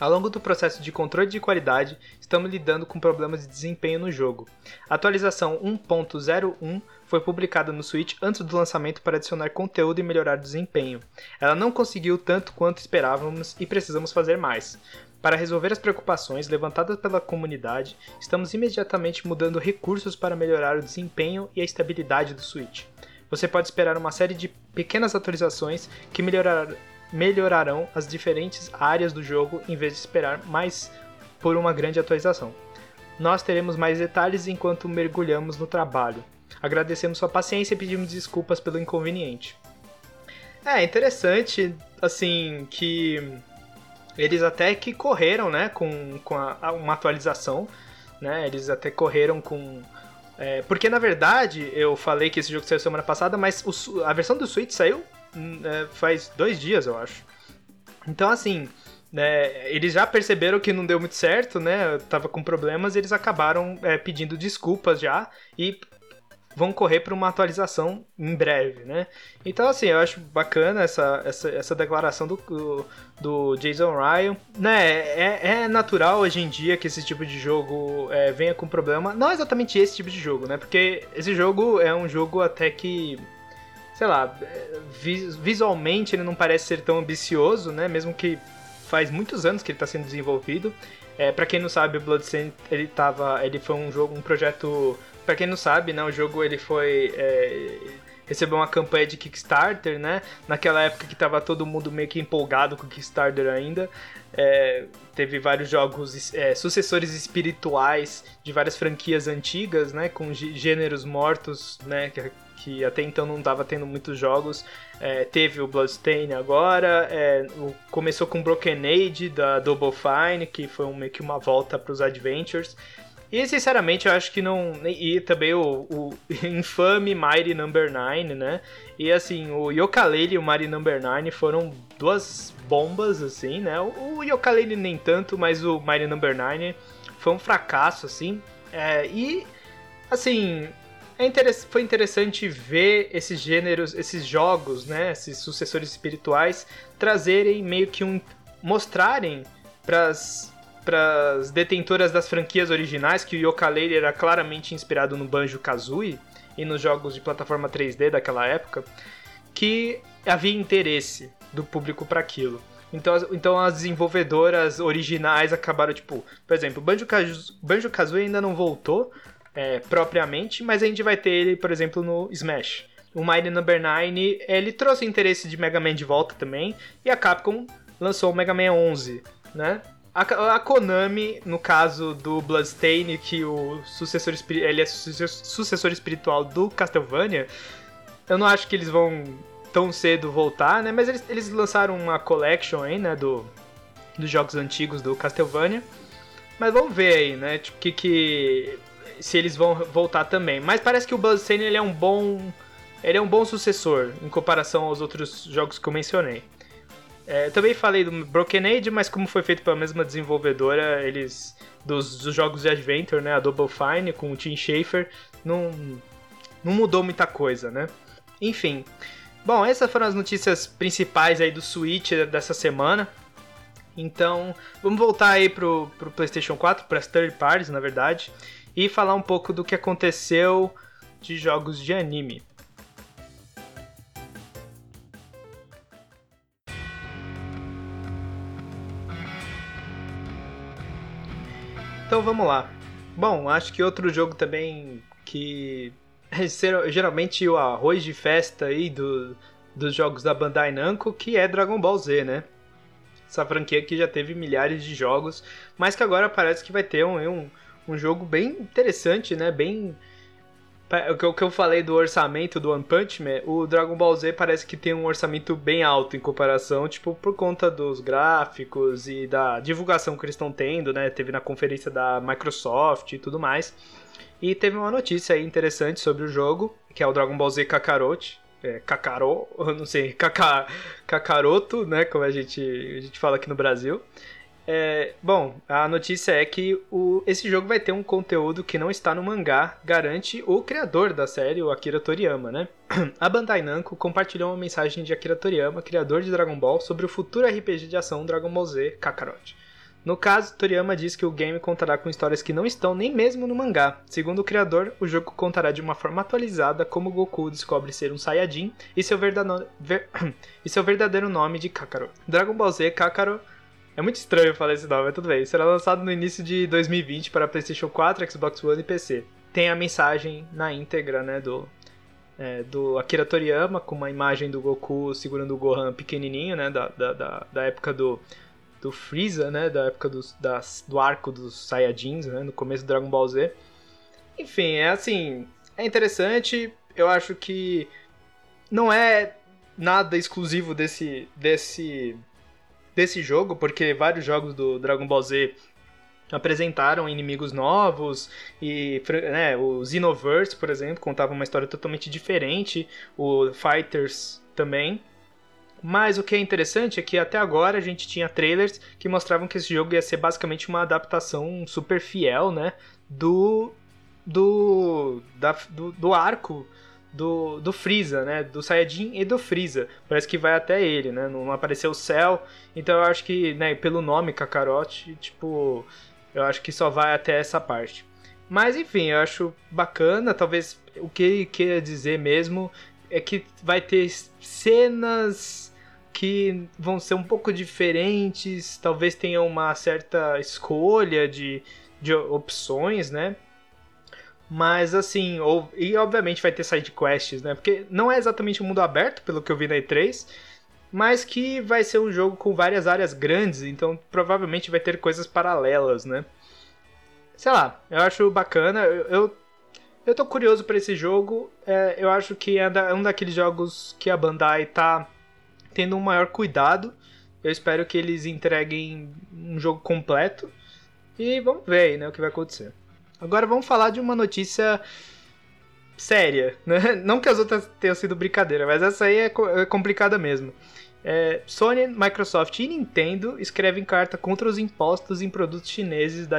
Speaker 1: Ao longo do processo de controle de qualidade, estamos lidando com problemas de desempenho no jogo. A atualização 1.01 foi publicada no Switch antes do lançamento para adicionar conteúdo e melhorar o desempenho. Ela não conseguiu tanto quanto esperávamos e precisamos fazer mais. Para resolver as preocupações levantadas pela comunidade, estamos imediatamente mudando recursos para melhorar o desempenho e a estabilidade do Switch. Você pode esperar uma série de pequenas atualizações que melhorar, melhorarão as diferentes áreas do jogo em vez de esperar mais por uma grande atualização. Nós teremos mais detalhes enquanto mergulhamos no trabalho. Agradecemos sua paciência e pedimos desculpas pelo inconveniente. É interessante, assim, que eles até que correram, né, com, com a, uma atualização, né, eles até correram com... É, porque, na verdade, eu falei que esse jogo saiu semana passada, mas o, a versão do Switch saiu hum, é, faz dois dias, eu acho. Então, assim, né, eles já perceberam que não deu muito certo, né, tava com problemas, eles acabaram é, pedindo desculpas já, e vão correr para uma atualização em breve, né? Então, assim, eu acho bacana essa, essa, essa declaração do, do, Jason Ryan. Né, é, é, natural hoje em dia que esse tipo de jogo é, venha com problema. Não exatamente esse tipo de jogo, né? Porque esse jogo é um jogo até que sei lá, visualmente ele não parece ser tão ambicioso, né? Mesmo que faz muitos anos que ele está sendo desenvolvido. É, para quem não sabe, o Bloodstained ele tava, ele foi um jogo, um projeto Pra quem não sabe, né, o jogo ele foi. É, recebeu uma campanha de Kickstarter, né? Naquela época que tava todo mundo meio que empolgado com o Kickstarter ainda. É, teve vários jogos é, sucessores espirituais de várias franquias antigas, né? Com gêneros mortos, né? Que, que até então não estava tendo muitos jogos. É, teve o Bloodstain agora, é, o, começou com Broken Age da Double Fine, que foi um, meio que uma volta para os Adventures. E sinceramente eu acho que não. E também o, o *laughs* infame Mighty Number 9, né? E assim, o Yooka-Laylee e o Mighty Number 9 foram duas bombas, assim, né? O, o Yooka-Laylee nem tanto, mas o Mighty Number 9 foi um fracasso, assim. É, e, assim, é interess foi interessante ver esses gêneros, esses jogos, né? Esses sucessores espirituais trazerem meio que um. mostrarem para as detentoras das franquias originais, que o Yooka-Laylee era claramente inspirado no Banjo-Kazooie e nos jogos de plataforma 3D daquela época, que havia interesse do público para aquilo. Então, então as desenvolvedoras originais acabaram, tipo, por exemplo, Banjo-Kazooie ainda não voltou é, propriamente, mas a gente vai ter ele, por exemplo, no Smash. O Mighty Number no. 9, ele trouxe interesse de Mega Man de volta também, e a Capcom lançou o Mega Man 11, né? A, a, Konami, no caso do Bloodstain, que o sucessor ele é sucessor espiritual do Castlevania, eu não acho que eles vão tão cedo voltar, né? Mas eles, eles lançaram uma collection aí, né, do, dos jogos antigos do Castlevania. Mas vamos ver aí, né, tipo, que, que se eles vão voltar também. Mas parece que o Bloodstain ele é um bom ele é um bom sucessor em comparação aos outros jogos que eu mencionei. É, também falei do Broken Age, mas como foi feito pela mesma desenvolvedora, eles dos, dos, jogos de Adventure, né, a Double Fine com o Tim Schafer, não, não mudou muita coisa, né? Enfim. Bom, essas foram as notícias principais aí do Switch dessa semana. Então, vamos voltar aí pro, pro PlayStation 4, para as third parties, na verdade, e falar um pouco do que aconteceu de jogos de anime. Então vamos lá. Bom, acho que outro jogo também que geralmente o arroz de festa aí do, dos jogos da Bandai Namco, que é Dragon Ball Z, né? Essa franquia que já teve milhares de jogos, mas que agora parece que vai ter um, um, um jogo bem interessante, né? Bem o que eu falei do orçamento do One Punch Man, o Dragon Ball Z parece que tem um orçamento bem alto em comparação, tipo, por conta dos gráficos e da divulgação que eles estão tendo, né? Teve na conferência da Microsoft e tudo mais. E teve uma notícia aí interessante sobre o jogo, que é o Dragon Ball Z Kakarot. É, Kakarot, *laughs* não sei, Kaka, Kakaroto, né? Como a gente, a gente fala aqui no Brasil. É, bom, a notícia é que o, esse jogo vai ter um conteúdo que não está no mangá, garante o criador da série, o Akira Toriyama, né? *clears throat* A Bandai Namco compartilhou uma mensagem de Akira Toriyama, criador de Dragon Ball, sobre o futuro RPG de ação Dragon Ball Z Kakarot. No caso, Toriyama diz que o game contará com histórias que não estão nem mesmo no mangá. Segundo o criador, o jogo contará de uma forma atualizada como Goku descobre ser um Saiyajin e seu, ver... *clears throat* e seu verdadeiro nome de Kakarot. Dragon Ball Z Kakarot é muito estranho falar esse nome, mas tudo bem. Será lançado no início de 2020 para PlayStation 4, Xbox One e PC. Tem a mensagem na íntegra, né, do, é, do Akira Toriyama, com uma imagem do Goku segurando o Gohan pequenininho, né, da, da, da, da época do, do Freeza, né, da época do, das, do arco dos Saiyajins, né, no começo do Dragon Ball Z. Enfim, é assim, é interessante, eu acho que não é nada exclusivo desse, desse desse jogo, porque vários jogos do Dragon Ball Z apresentaram inimigos novos e né, o Xenoverse, por exemplo, contava uma história totalmente diferente, o Fighters também. Mas o que é interessante é que até agora a gente tinha trailers que mostravam que esse jogo ia ser basicamente uma adaptação super fiel, né, do do da, do, do arco do, do Freeza, né? Do Saiyajin e do Freeza. Parece que vai até ele, né? Não apareceu o céu. Então eu acho que, né, pelo nome Kakarot, tipo, eu acho que só vai até essa parte. Mas enfim, eu acho bacana. Talvez o que ele queira dizer mesmo é que vai ter cenas que vão ser um pouco diferentes. Talvez tenha uma certa escolha de, de opções, né? Mas assim, ou, e obviamente vai ter side quests, né? Porque não é exatamente um mundo aberto, pelo que eu vi na E3, mas que vai ser um jogo com várias áreas grandes, então provavelmente vai ter coisas paralelas, né? Sei lá, eu acho bacana. Eu, eu, eu tô curioso para esse jogo. É, eu acho que é, é um daqueles jogos que a Bandai tá tendo um maior cuidado. Eu espero que eles entreguem um jogo completo. E vamos ver aí, né, o que vai acontecer. Agora vamos falar de uma notícia séria, né? *laughs* Não que as outras tenham sido brincadeira, mas essa aí é, é complicada mesmo. É, Sony, Microsoft e Nintendo escrevem carta contra os impostos em produtos chineses da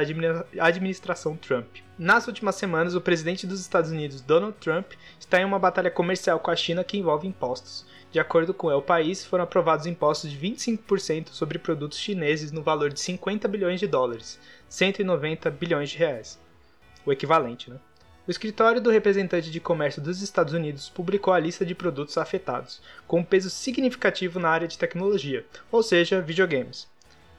Speaker 1: administração Trump. Nas últimas semanas, o presidente dos Estados Unidos, Donald Trump, está em uma batalha comercial com a China que envolve impostos. De acordo com o país, foram aprovados impostos de 25% sobre produtos chineses no valor de 50 bilhões de dólares, 190 bilhões de reais o equivalente, né? O escritório do representante de comércio dos Estados Unidos publicou a lista de produtos afetados, com um peso significativo na área de tecnologia, ou seja, videogames.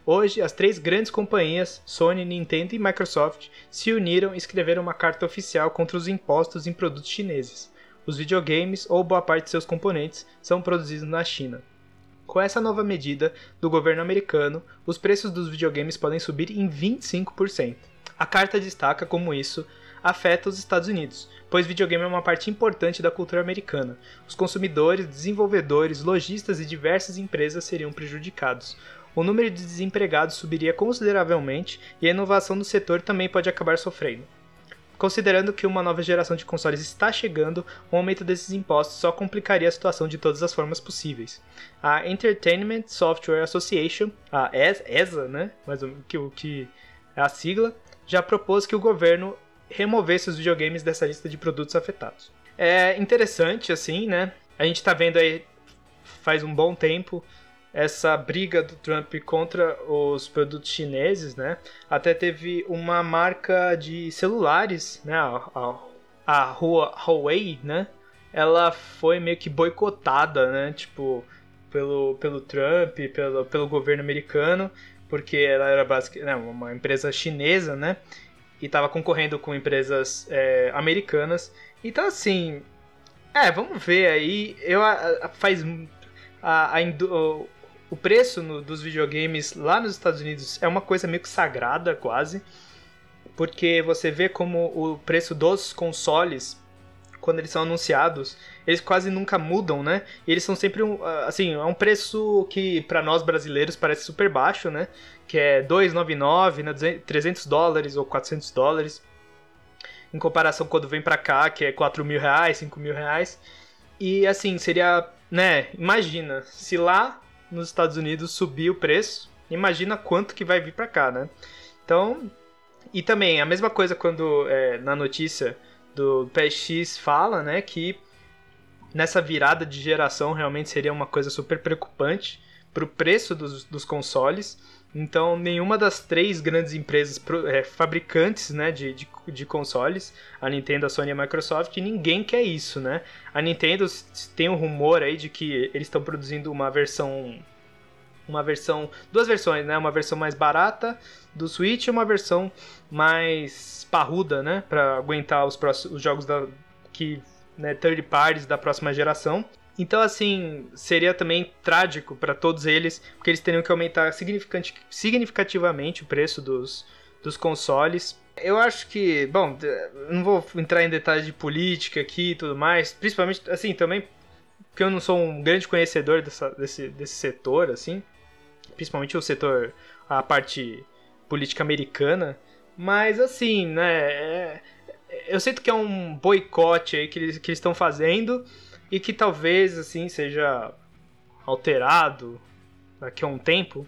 Speaker 1: Hoje, as três grandes companhias, Sony, Nintendo e Microsoft, se uniram e escreveram uma carta oficial contra os impostos em produtos chineses. Os videogames, ou boa parte de seus componentes, são produzidos na China. Com essa nova medida do governo americano, os preços dos videogames podem subir em 25%. A carta destaca como isso afeta os Estados Unidos, pois videogame é uma parte importante da cultura americana. Os consumidores, desenvolvedores, lojistas e diversas empresas seriam prejudicados. O número de desempregados subiria consideravelmente e a inovação do setor também pode acabar sofrendo. Considerando que uma nova geração de consoles está chegando, o aumento desses impostos só complicaria a situação de todas as formas possíveis. A Entertainment Software Association, a ESA, né? Mas o que, o que é a sigla, já propôs que o governo removesse os videogames dessa lista de produtos afetados. É interessante, assim, né? A gente tá vendo aí faz um bom tempo essa briga do Trump contra os produtos chineses, né? Até teve uma marca de celulares, né? A, a, a Huawei, né? Ela foi meio que boicotada, né? Tipo, pelo, pelo Trump, pelo, pelo governo americano, porque ela era basicamente né, uma empresa chinesa, né? E estava concorrendo com empresas é, americanas. Então, assim, é, vamos ver aí. Eu a, a, faz a, o, o preço no, dos videogames lá nos Estados Unidos é uma coisa meio que sagrada, quase, porque você vê como o preço dos consoles quando eles são anunciados, eles quase nunca mudam, né? E eles são sempre um, ah, assim, é um preço que para nós brasileiros parece super baixo, né? Que é 299, né, 300 dólares ou 400 dólares. Em comparação quando vem para cá, que é 4 mil reais, 5 mil reais. E assim, seria, né? Imagina, se lá nos Estados Unidos subir o preço, imagina quanto que vai vir para cá, né? Então, e também a mesma coisa quando é, na notícia do PSX fala, né, que nessa virada de geração realmente seria uma coisa super preocupante para o preço dos, dos consoles. Então, nenhuma das três grandes empresas é, fabricantes né, de, de, de, consoles, a Nintendo, a Sony e a Microsoft, ninguém quer isso, né? A Nintendo tem um rumor aí de que eles estão produzindo uma versão uma versão, duas versões, né? Uma versão mais barata do Switch e uma versão mais parruda, né? Para aguentar os, próximos, os jogos da, que, né, third parties da próxima geração. Então, assim, seria também trágico para todos eles, porque eles teriam que aumentar significativamente o preço dos, dos consoles. Eu acho que, bom, não vou entrar em detalhes de política aqui e tudo mais, principalmente, assim, também porque eu não sou um grande conhecedor dessa, desse, desse setor, assim principalmente o setor, a parte política americana. Mas assim, né? É, eu sinto que é um boicote aí que eles que estão fazendo e que talvez assim seja alterado daqui a um tempo,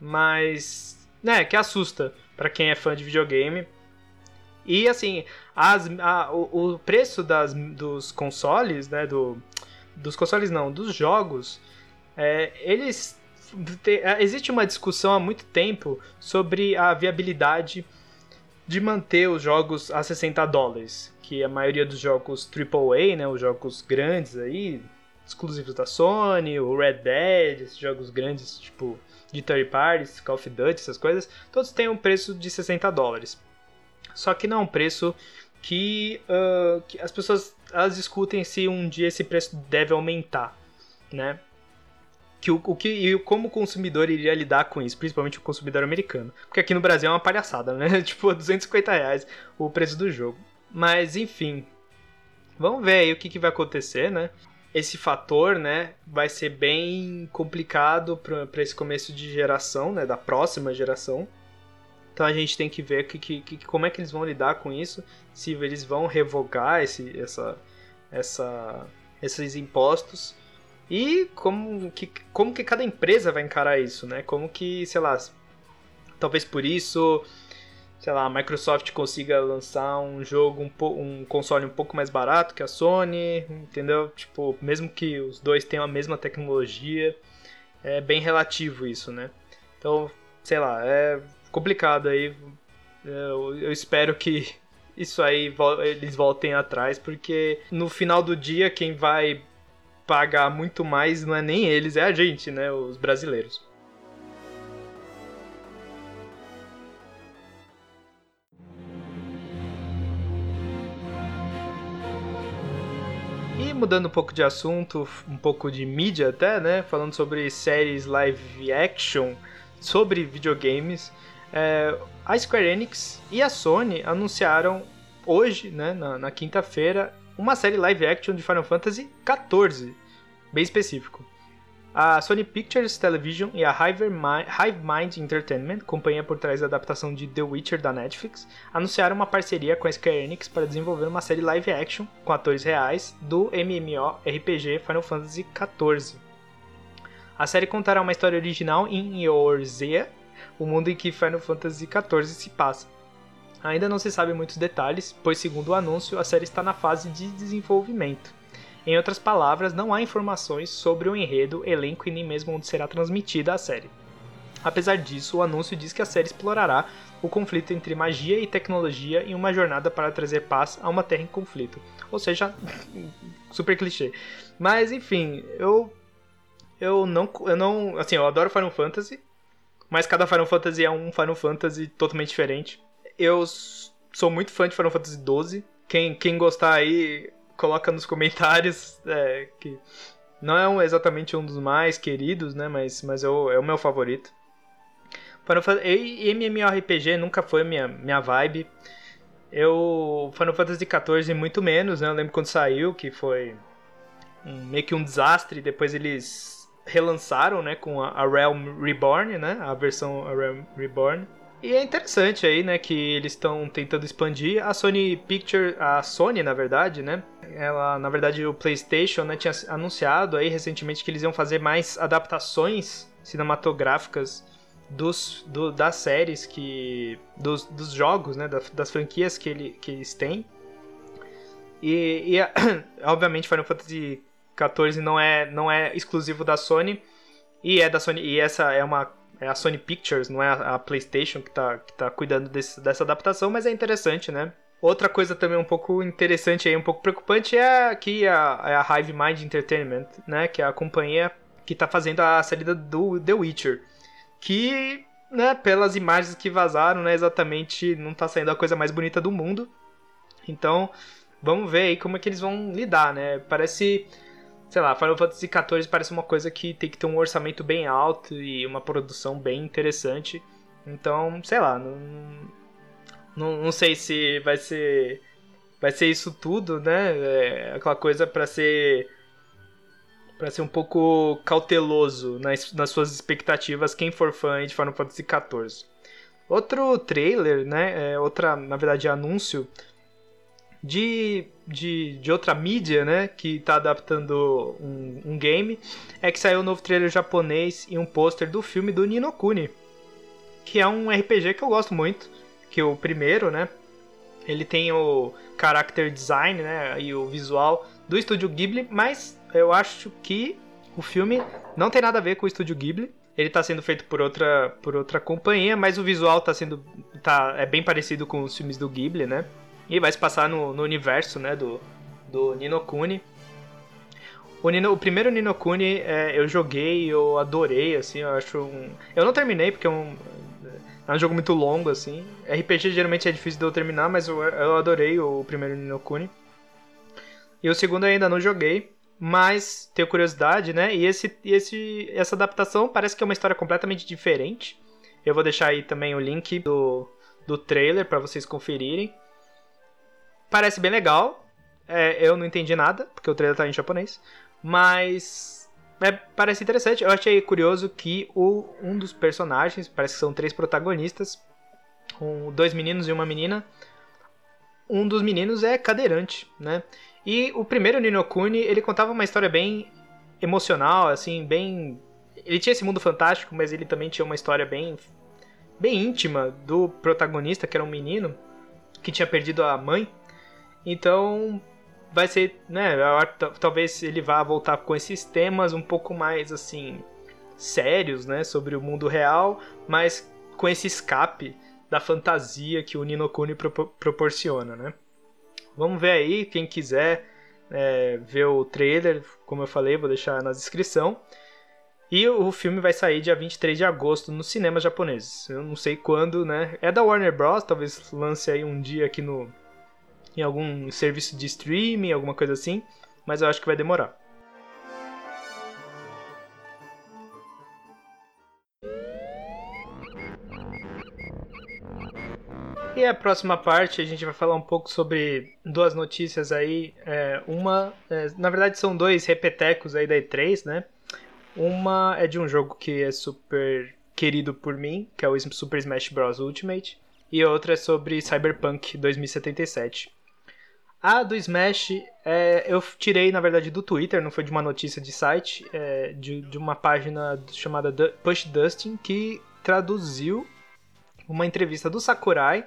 Speaker 1: mas né, que assusta para quem é fã de videogame. E assim, as, a, o, o, preço das, dos consoles, né, do, dos consoles não, dos jogos, é, eles é, existe uma discussão há muito tempo sobre a viabilidade de manter os jogos a 60 dólares, que a maioria dos jogos AAA, né, os jogos grandes aí, exclusivos da Sony, o Red Dead, esses jogos grandes tipo de third parties, Call of Duty, essas coisas, todos têm um preço de 60 dólares. Só que não é um preço que, uh, que as pessoas elas discutem se um dia esse preço deve aumentar, né? Que o, o que e como o consumidor iria lidar com isso, principalmente o consumidor americano. Porque aqui no Brasil é uma palhaçada, né? *laughs* tipo, 250 reais o preço do jogo. Mas enfim, vamos ver aí o que, que vai acontecer, né? Esse fator, né, vai ser bem complicado para esse começo de geração, né, da próxima geração. Então a gente tem que ver que, que, que, como é que eles vão lidar com isso, se eles vão revogar esse, essa, essa, esses impostos e como que, como que cada empresa vai encarar isso, né? Como que, sei lá, talvez por isso, sei lá, a Microsoft consiga lançar um jogo, um, um console um pouco mais barato que a Sony, entendeu? Tipo, mesmo que os dois tenham a mesma tecnologia, é bem relativo isso, né? Então, sei lá, é complicado aí. Eu, eu espero que *laughs* isso aí eles voltem atrás, porque no final do dia quem vai pagar muito mais não é nem eles, é a gente, né? Os brasileiros. E mudando um pouco de assunto, um pouco de mídia até, né? Falando sobre séries live action sobre videogames, é, a Square Enix e a Sony anunciaram hoje, né, na, na quinta-feira, uma série live action de Final Fantasy XIV, bem específico. A Sony Pictures Television e a Hive Mind Entertainment, companhia por trás da adaptação de The Witcher da Netflix, anunciaram uma parceria com a Square Enix para desenvolver uma série live action com atores reais do MMORPG Final Fantasy XIV. A série contará uma história original em Eorzea, o mundo em que Final Fantasy XIV se passa, Ainda não se sabe muitos detalhes, pois, segundo o anúncio, a série está na fase de desenvolvimento. Em outras palavras, não há informações sobre o enredo, elenco e nem mesmo onde será transmitida a série. Apesar disso, o anúncio diz que a série explorará o conflito entre magia e tecnologia em uma jornada para trazer paz a uma terra em conflito. Ou seja, *laughs* super clichê. Mas enfim, eu eu não eu não, assim, eu adoro Final Fantasy, mas cada Final Fantasy é um Final Fantasy totalmente diferente eu sou muito fã de Final Fantasy XII. Quem, quem gostar aí, coloca nos comentários é, que não é um, exatamente um dos mais queridos, né? Mas, mas eu, é o meu favorito. Final Fantasy, e MMORPG nunca foi minha, minha vibe. Eu. Final Fantasy XIV muito menos, né? Eu lembro quando saiu, que foi um, meio que um desastre. Depois eles relançaram, né? Com a, a Realm Reborn, né? A versão a Realm Reborn. E é interessante aí, né, que eles estão tentando expandir. A Sony Picture, a Sony, na verdade, né, ela, na verdade, o PlayStation, né, tinha anunciado aí recentemente que eles iam fazer mais adaptações cinematográficas dos, do, das séries que dos, dos jogos, né, das, das franquias que, ele, que eles têm. E, e *coughs* obviamente Final Fantasy XIV não é não é exclusivo da Sony e é da Sony e essa é uma é a Sony Pictures, não é a, PlayStation que está que tá cuidando desse, dessa adaptação, mas é interessante, né? Outra coisa também um pouco interessante aí, um pouco preocupante, é aqui a, é a Hive Mind Entertainment, né? Que é a companhia que está fazendo a saída do The Witcher. Que, né, pelas imagens que vazaram, né, exatamente não está saindo a coisa mais bonita do mundo. Então, vamos ver aí como é que eles vão lidar, né? Parece sei lá, Final Fantasy XIV parece uma coisa que tem que ter um orçamento bem alto e uma produção bem interessante. Então, sei lá, não, não, não sei se vai ser vai ser isso tudo, né? É aquela coisa para ser para ser um pouco cauteloso nas, nas suas expectativas quem for fã de Final Fantasy XIV. Outro trailer, né? É outra, na verdade, anúncio de, de, de outra mídia, né, que está adaptando um, um, game, é que saiu um novo trailer japonês e um pôster do filme do Nino Kuni, que é um RPG que eu gosto muito, que o primeiro, né, ele tem o character design, né, e o visual do estúdio Ghibli, mas eu acho que o filme não tem nada a ver com o estúdio Ghibli. Ele está sendo feito por outra, por outra companhia, mas o visual tá sendo tá é bem parecido com os filmes do Ghibli, né? E vai se passar no, no universo, né, do, do Ninokuni. O, Nino, o primeiro Ninokuni é, eu joguei, eu adorei, assim, eu acho um... Eu não terminei porque é um, é um jogo muito longo, assim. RPG geralmente é difícil de eu terminar, mas eu, eu adorei o primeiro Ninokuni. E o segundo eu ainda não joguei, mas tenho curiosidade, né? E esse, esse, essa adaptação parece que é uma história completamente diferente. Eu vou deixar aí também o link do, do trailer para vocês conferirem. Parece bem legal. É, eu não entendi nada, porque o trailer tá em japonês. Mas é, parece interessante. Eu achei curioso que o, um dos personagens, parece que são três protagonistas, um, dois meninos e uma menina. Um dos meninos é cadeirante, né? E o primeiro Ninokuni, ele contava uma história bem emocional, assim, bem... Ele tinha esse mundo fantástico, mas ele também tinha uma história bem, bem íntima do protagonista, que era um menino, que tinha perdido a mãe. Então, vai ser, né, talvez ele vá voltar com esses temas um pouco mais assim sérios, né, sobre o mundo real, mas com esse escape da fantasia que o Ninokuni pro proporciona, né? Vamos ver aí, quem quiser é, ver o trailer, como eu falei, vou deixar na descrição. E o filme vai sair dia 23 de agosto nos cinemas japoneses. Eu não sei quando, né? É da Warner Bros, talvez lance aí um dia aqui no, em algum serviço de streaming, alguma coisa assim, mas eu acho que vai demorar. E a próxima parte a gente vai falar um pouco sobre duas notícias aí. É, uma, é, na verdade, são dois repetecos aí da E3, né? Uma é de um jogo que é super querido por mim, que é o Super Smash Bros. Ultimate, e outra é sobre Cyberpunk 2077. A do Smash, é, eu tirei, na verdade, do Twitter, não foi de uma notícia de site, é, de, de uma página chamada Push Dustin, que traduziu uma entrevista do Sakurai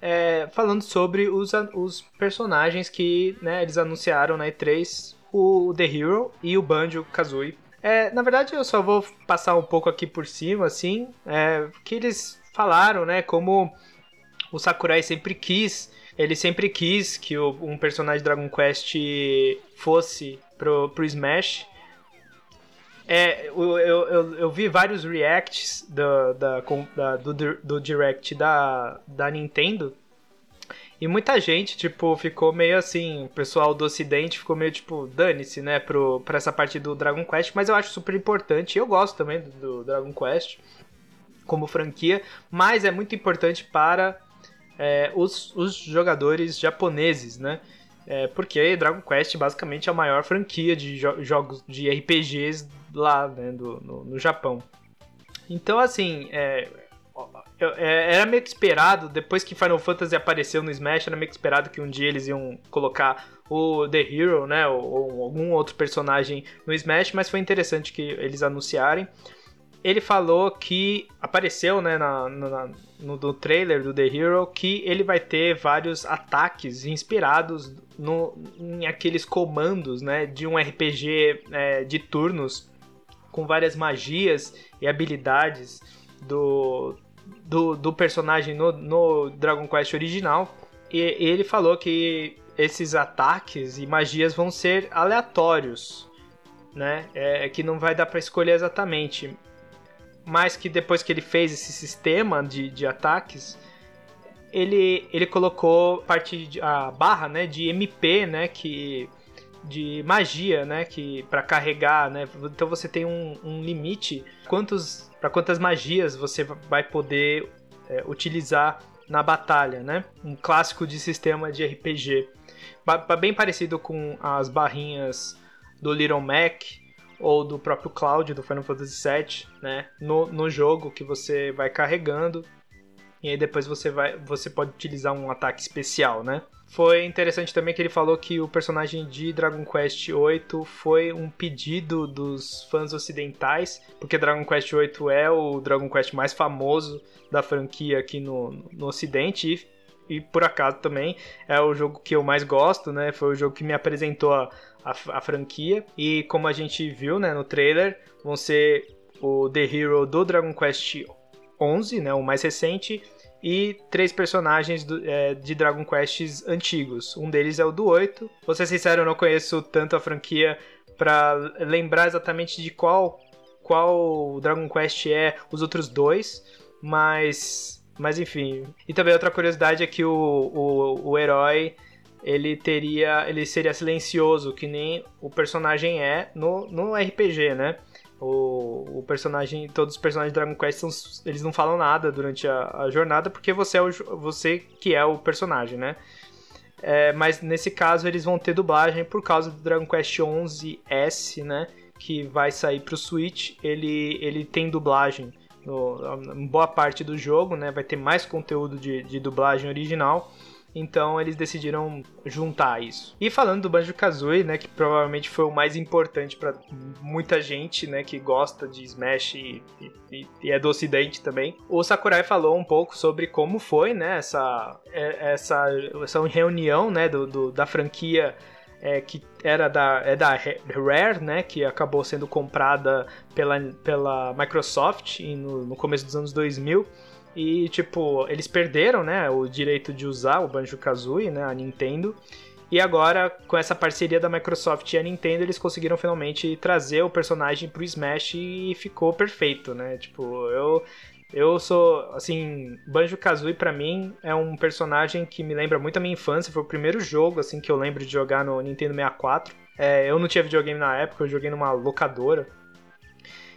Speaker 1: é, falando sobre os, os personagens que né, eles anunciaram na E3, o The Hero e o Banjo-Kazooie. É, na verdade, eu só vou passar um pouco aqui por cima, assim, é, que eles falaram, né, como o Sakurai sempre quis ele sempre quis que o, um personagem Dragon Quest fosse pro, pro Smash. É, eu, eu, eu, vi vários reacts do, da, da, do, do Direct da, da Nintendo. E muita gente, tipo, ficou meio assim, o pessoal do ocidente ficou meio, tipo, dane-se, né, pro, pra essa parte do Dragon Quest, mas eu acho super importante, eu gosto também do, do Dragon Quest como franquia, mas é muito importante para é, os, os jogadores japoneses, né? É, porque Dragon Quest basicamente é a maior franquia de jo jogos de RPGs lá né, do, no, no Japão. Então, assim, é, é, era meio que esperado, depois que Final Fantasy apareceu no Smash, era meio que esperado que um dia eles iam colocar o The Hero, né, ou, ou algum outro personagem no Smash, mas foi interessante que eles anunciarem. Ele falou que apareceu, né, na, na, no, no trailer do The Hero, que ele vai ter vários ataques inspirados no, em aqueles comandos, né, de um RPG é, de turnos com várias magias e habilidades do, do, do personagem no, no Dragon Quest original. E, e ele falou que esses ataques e magias vão ser aleatórios, né? É, que não vai dar para escolher exatamente. Mas que depois que ele fez esse sistema de, de ataques, ele, ele colocou parte de, a barra, né, de MP, né, que de magia, né, que para carregar, né? Então você tem um, um limite quantos para quantas magias você vai poder é, utilizar na batalha, né? Um clássico de sistema de RPG, bem parecido com as barrinhas do Little Mac ou do próprio Cloud do Final Fantasy VII, né? No, no jogo que você vai carregando e aí depois você vai, você pode utilizar um ataque especial, né? Foi interessante também que ele falou que o personagem de Dragon Quest VIII foi um pedido dos fãs ocidentais, porque Dragon Quest VIII é o Dragon Quest mais famoso da franquia aqui no, no ocidente e, por acaso também é o jogo que eu mais gosto, né? Foi o jogo que me apresentou a, a, a franquia e como a gente viu, né, no trailer, vão ser o The Hero do Dragon Quest 11, né, o mais recente, e três personagens do, é, de Dragon Quests antigos. Um deles é o do 8. Vou ser sincero, eu não conheço tanto a franquia para lembrar exatamente de qual qual Dragon Quest é os outros dois, mas mas enfim. E também outra curiosidade é que o, o, o herói ele teria ele seria silencioso que nem o personagem é no, no RPG, né? O, o personagem, todos os personagens de Dragon Quest são, eles não falam nada durante a, a jornada porque você é o, você que é o personagem, né? É, mas nesse caso eles vão ter dublagem por causa do Dragon Quest 11S, né? Que vai sair pro Switch. Ele, ele tem dublagem no, boa parte do jogo, né? Vai ter mais conteúdo de, de dublagem original. Então eles decidiram juntar isso. E falando do Banjo-Kazooie, né, que provavelmente foi o mais importante para muita gente, né, que gosta de Smash e, e, e, é do ocidente também. O Sakurai falou um pouco sobre como foi, né, essa é, essa, essa reunião, né, do, do da franquia é, que era da, é da Rare, né, que acabou sendo comprada pela, pela Microsoft no, no começo dos anos 2000 e, tipo, eles perderam, né, o direito de usar o Banjo-Kazooie, né, a Nintendo. E agora, com essa parceria da Microsoft e a Nintendo, eles conseguiram finalmente trazer o personagem pro Smash e ficou perfeito, né? Tipo, eu eu sou, assim, Banjo-Kazooie para mim é um personagem que me lembra muito a minha infância, foi o primeiro jogo assim que eu lembro de jogar no Nintendo 64. É, eu não tinha videogame na época, eu joguei numa locadora.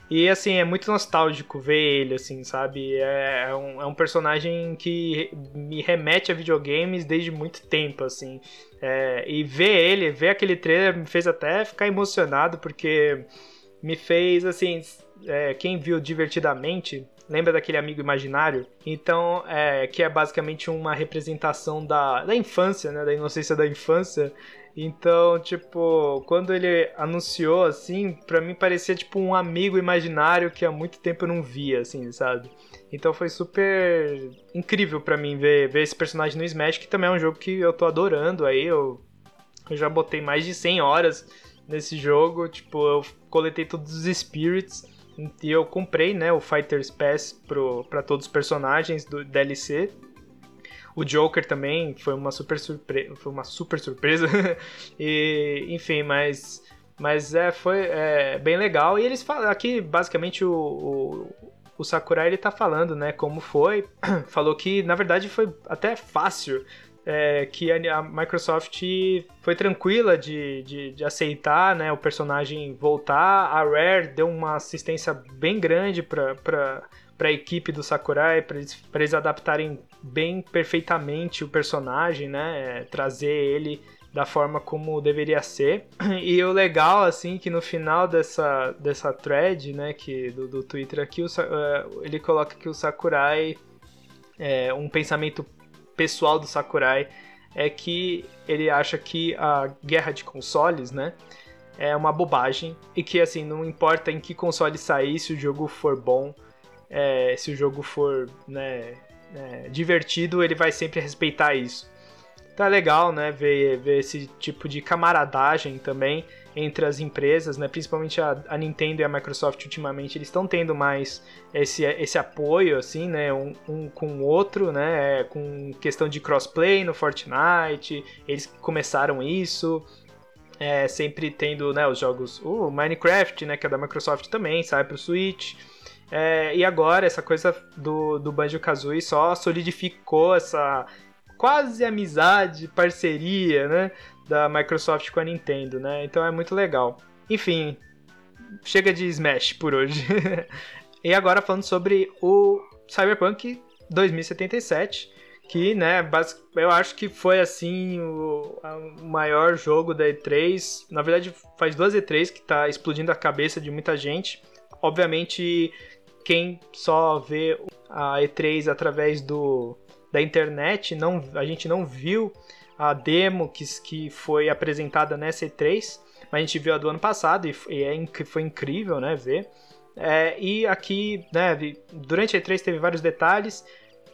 Speaker 1: E assim, é muito nostálgico ver ele, assim, sabe? É, é, um, é um personagem que me remete a videogames desde muito tempo, assim. É, e ver ele, ver aquele trailer me fez até ficar emocionado, porque me fez, assim, é, quem viu divertidamente Lembra daquele amigo imaginário? Então, é, que é basicamente uma representação da, da infância, né? Da inocência da infância. Então, tipo, quando ele anunciou, assim, pra mim parecia tipo um amigo imaginário que há muito tempo eu não via, assim, sabe? Então foi super incrível para mim ver, ver esse personagem no Smash, que também é um jogo que eu tô adorando aí. Eu, eu já botei mais de 100 horas nesse jogo, tipo, eu coletei todos os spirits e eu comprei, né, o Fighters Pass para todos os personagens do DLC. O Joker também foi uma super surpresa, foi uma super surpresa. *laughs* e, enfim, mas mas é foi é, bem legal e eles falam aqui basicamente o, o, o Sakurai ele tá falando, né, como foi. *clears throat* Falou que na verdade foi até fácil é, que a, Microsoft foi tranquila de, de, de, aceitar né, o personagem voltar. A Rare deu uma assistência bem grande para a equipe do Sakurai, para eles, eles adaptarem bem perfeitamente o personagem, né? É, trazer ele da forma como deveria ser. *clears throat* E o legal, assim, que no final dessa, dessa thread, né, que, do, do Twitter aqui, o, uh, ele coloca que o Sakurai, é, um pensamento pessoal do Sakurai, é que ele acha que a guerra de consoles, né, é uma bobagem e que, assim, não importa em que console sair, se o jogo for bom, é, se o jogo for, né, é, divertido, ele vai sempre respeitar isso. Tá legal, né, ver, ver esse tipo de camaradagem também entre as empresas, né, principalmente a, a Nintendo e a Microsoft ultimamente, eles estão tendo mais esse, esse apoio, assim, né, um, um com o outro, né, com questão de crossplay no Fortnite, eles começaram isso, é, sempre tendo, né, os jogos, o Minecraft, né, que é da Microsoft também, sai pro Switch, é, e agora essa coisa do, do Banjo-Kazooie só solidificou essa quase amizade, parceria, né, da Microsoft com a Nintendo, né? Então é muito legal. Enfim, chega de Smash por hoje. *laughs* e agora falando sobre o Cyberpunk 2077, que, né, eu acho que foi assim o, maior jogo da E3. Na verdade, faz duas E3 que tá explodindo a cabeça de muita gente. Obviamente, quem só vê a E3 através do da internet, não, a gente não viu a demo que, que foi apresentada nessa E3, mas a gente viu a do ano passado e, e é, foi incrível, né, ver. É, e aqui, né, durante a E3 teve vários detalhes.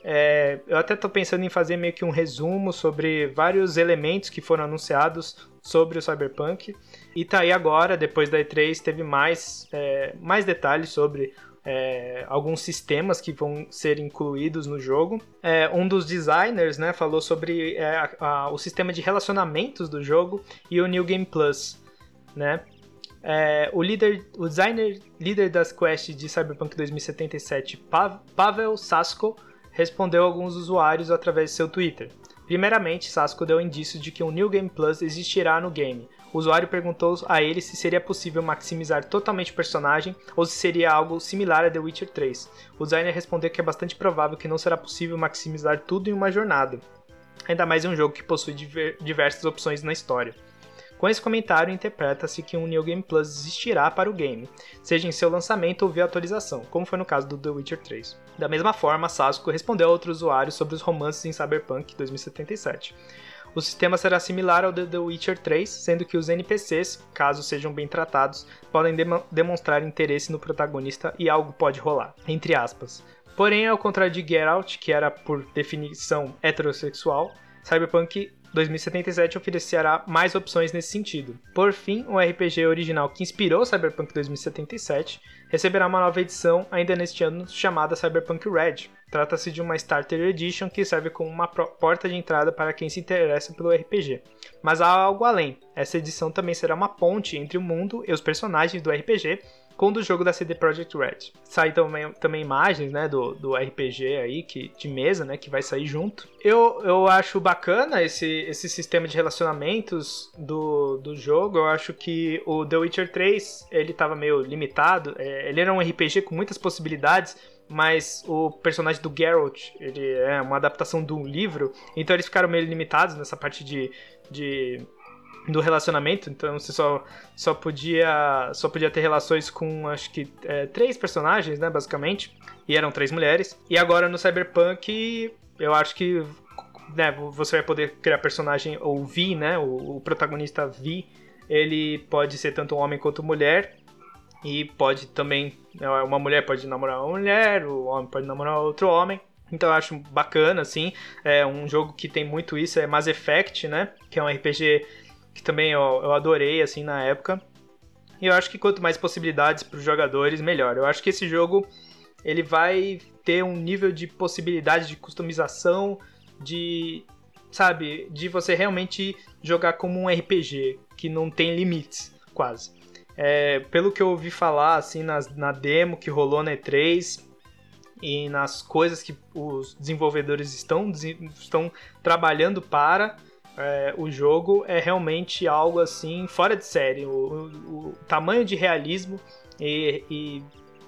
Speaker 1: É, eu até estou pensando em fazer meio que um resumo sobre vários elementos que foram anunciados sobre o Cyberpunk. E tá aí agora, depois da E3, teve mais, é, mais detalhes sobre é, alguns sistemas que vão ser incluídos no jogo. É, um dos designers né, falou sobre é, a, a, o sistema de relacionamentos do jogo e o New Game Plus. Né? É, o, líder, o designer líder das quests de Cyberpunk 2077, Pavel Sasko, respondeu a alguns usuários através de seu Twitter. Primeiramente, Sasko deu indícios de que um New Game Plus existirá no game, o usuário perguntou a ele se seria possível maximizar totalmente o personagem ou se seria algo similar a The Witcher 3. O designer respondeu que é bastante provável que não será possível maximizar tudo em uma jornada, ainda mais em um jogo que possui diversas opções na história. Com esse comentário, interpreta-se que um New Game Plus existirá para o game, seja em seu lançamento ou via atualização, como foi no caso do The Witcher 3. Da mesma forma, Sasuke respondeu a outro usuário sobre os romances em Cyberpunk 2077. O sistema será similar ao de The Witcher 3, sendo que os NPCs, caso sejam bem tratados, podem demonstrar interesse no protagonista e algo pode rolar, entre aspas. Porém, ao contrário de Geralt, que era por definição heterossexual, Cyberpunk 2077 oferecerá mais opções nesse sentido. Por fim, o RPG original que inspirou Cyberpunk 2077 receberá uma nova edição ainda neste ano chamada Cyberpunk Red. Trata-se de uma Starter Edition que serve como uma porta de entrada para quem se interessa pelo RPG. Mas há algo além. Essa edição também será uma ponte entre o mundo e os personagens do RPG com do jogo da CD Projekt Red. Sai também, também imagens, né, do, do RPG aí, que, de mesa, né, que vai sair junto. Eu, eu acho bacana esse, esse sistema de relacionamentos do, do jogo. Eu acho que o The Witcher 3, ele tava meio limitado. É, ele era um RPG com muitas possibilidades, mas o personagem do Geralt, ele é uma adaptação do livro, então eles ficaram meio limitados nessa parte de, de do relacionamento, então você só, só podia só podia ter relações com acho que é, três personagens, né, basicamente, e eram três mulheres. E agora no Cyberpunk, eu acho que né, você vai poder criar personagem ou Vi, né, o, o protagonista Vi, ele pode ser tanto homem quanto mulher e pode também né, uma mulher pode namorar uma mulher, o homem pode namorar outro homem. Então eu acho bacana, assim. É um jogo que tem muito isso, é Mass Effect, né? Que é um RPG que também eu, eu adorei assim na época. E eu acho que quanto mais possibilidades para os jogadores, melhor. Eu acho que esse jogo ele vai ter um nível de possibilidade de customização, de sabe, de você realmente jogar como um RPG que não tem limites, quase. É, pelo que eu ouvi falar assim na demo que rolou na E3 e nas coisas que os desenvolvedores estão, estão trabalhando para, é, o jogo é realmente algo assim fora de série. O, o, o tamanho de realismo e, e,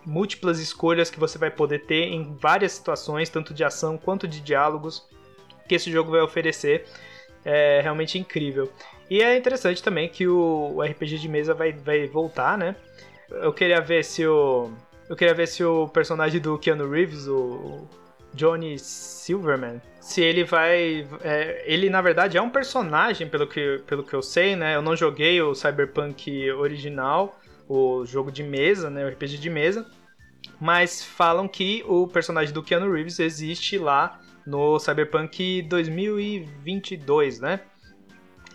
Speaker 1: múltiplas escolhas que você vai poder ter em várias situações, tanto de ação quanto de diálogos, que esse jogo vai oferecer. É realmente incrível. E é interessante também que o, RPG de mesa vai, vai voltar, né? Eu queria ver se o. Eu queria ver se o personagem do Keanu Reeves, o Johnny Silverman, se ele vai. É, ele na verdade é um personagem, pelo que, pelo que eu sei, né? Eu não joguei o Cyberpunk original, o jogo de mesa, né? O RPG de mesa. Mas falam que o personagem do Keanu Reeves existe lá no Cyberpunk 2022, né?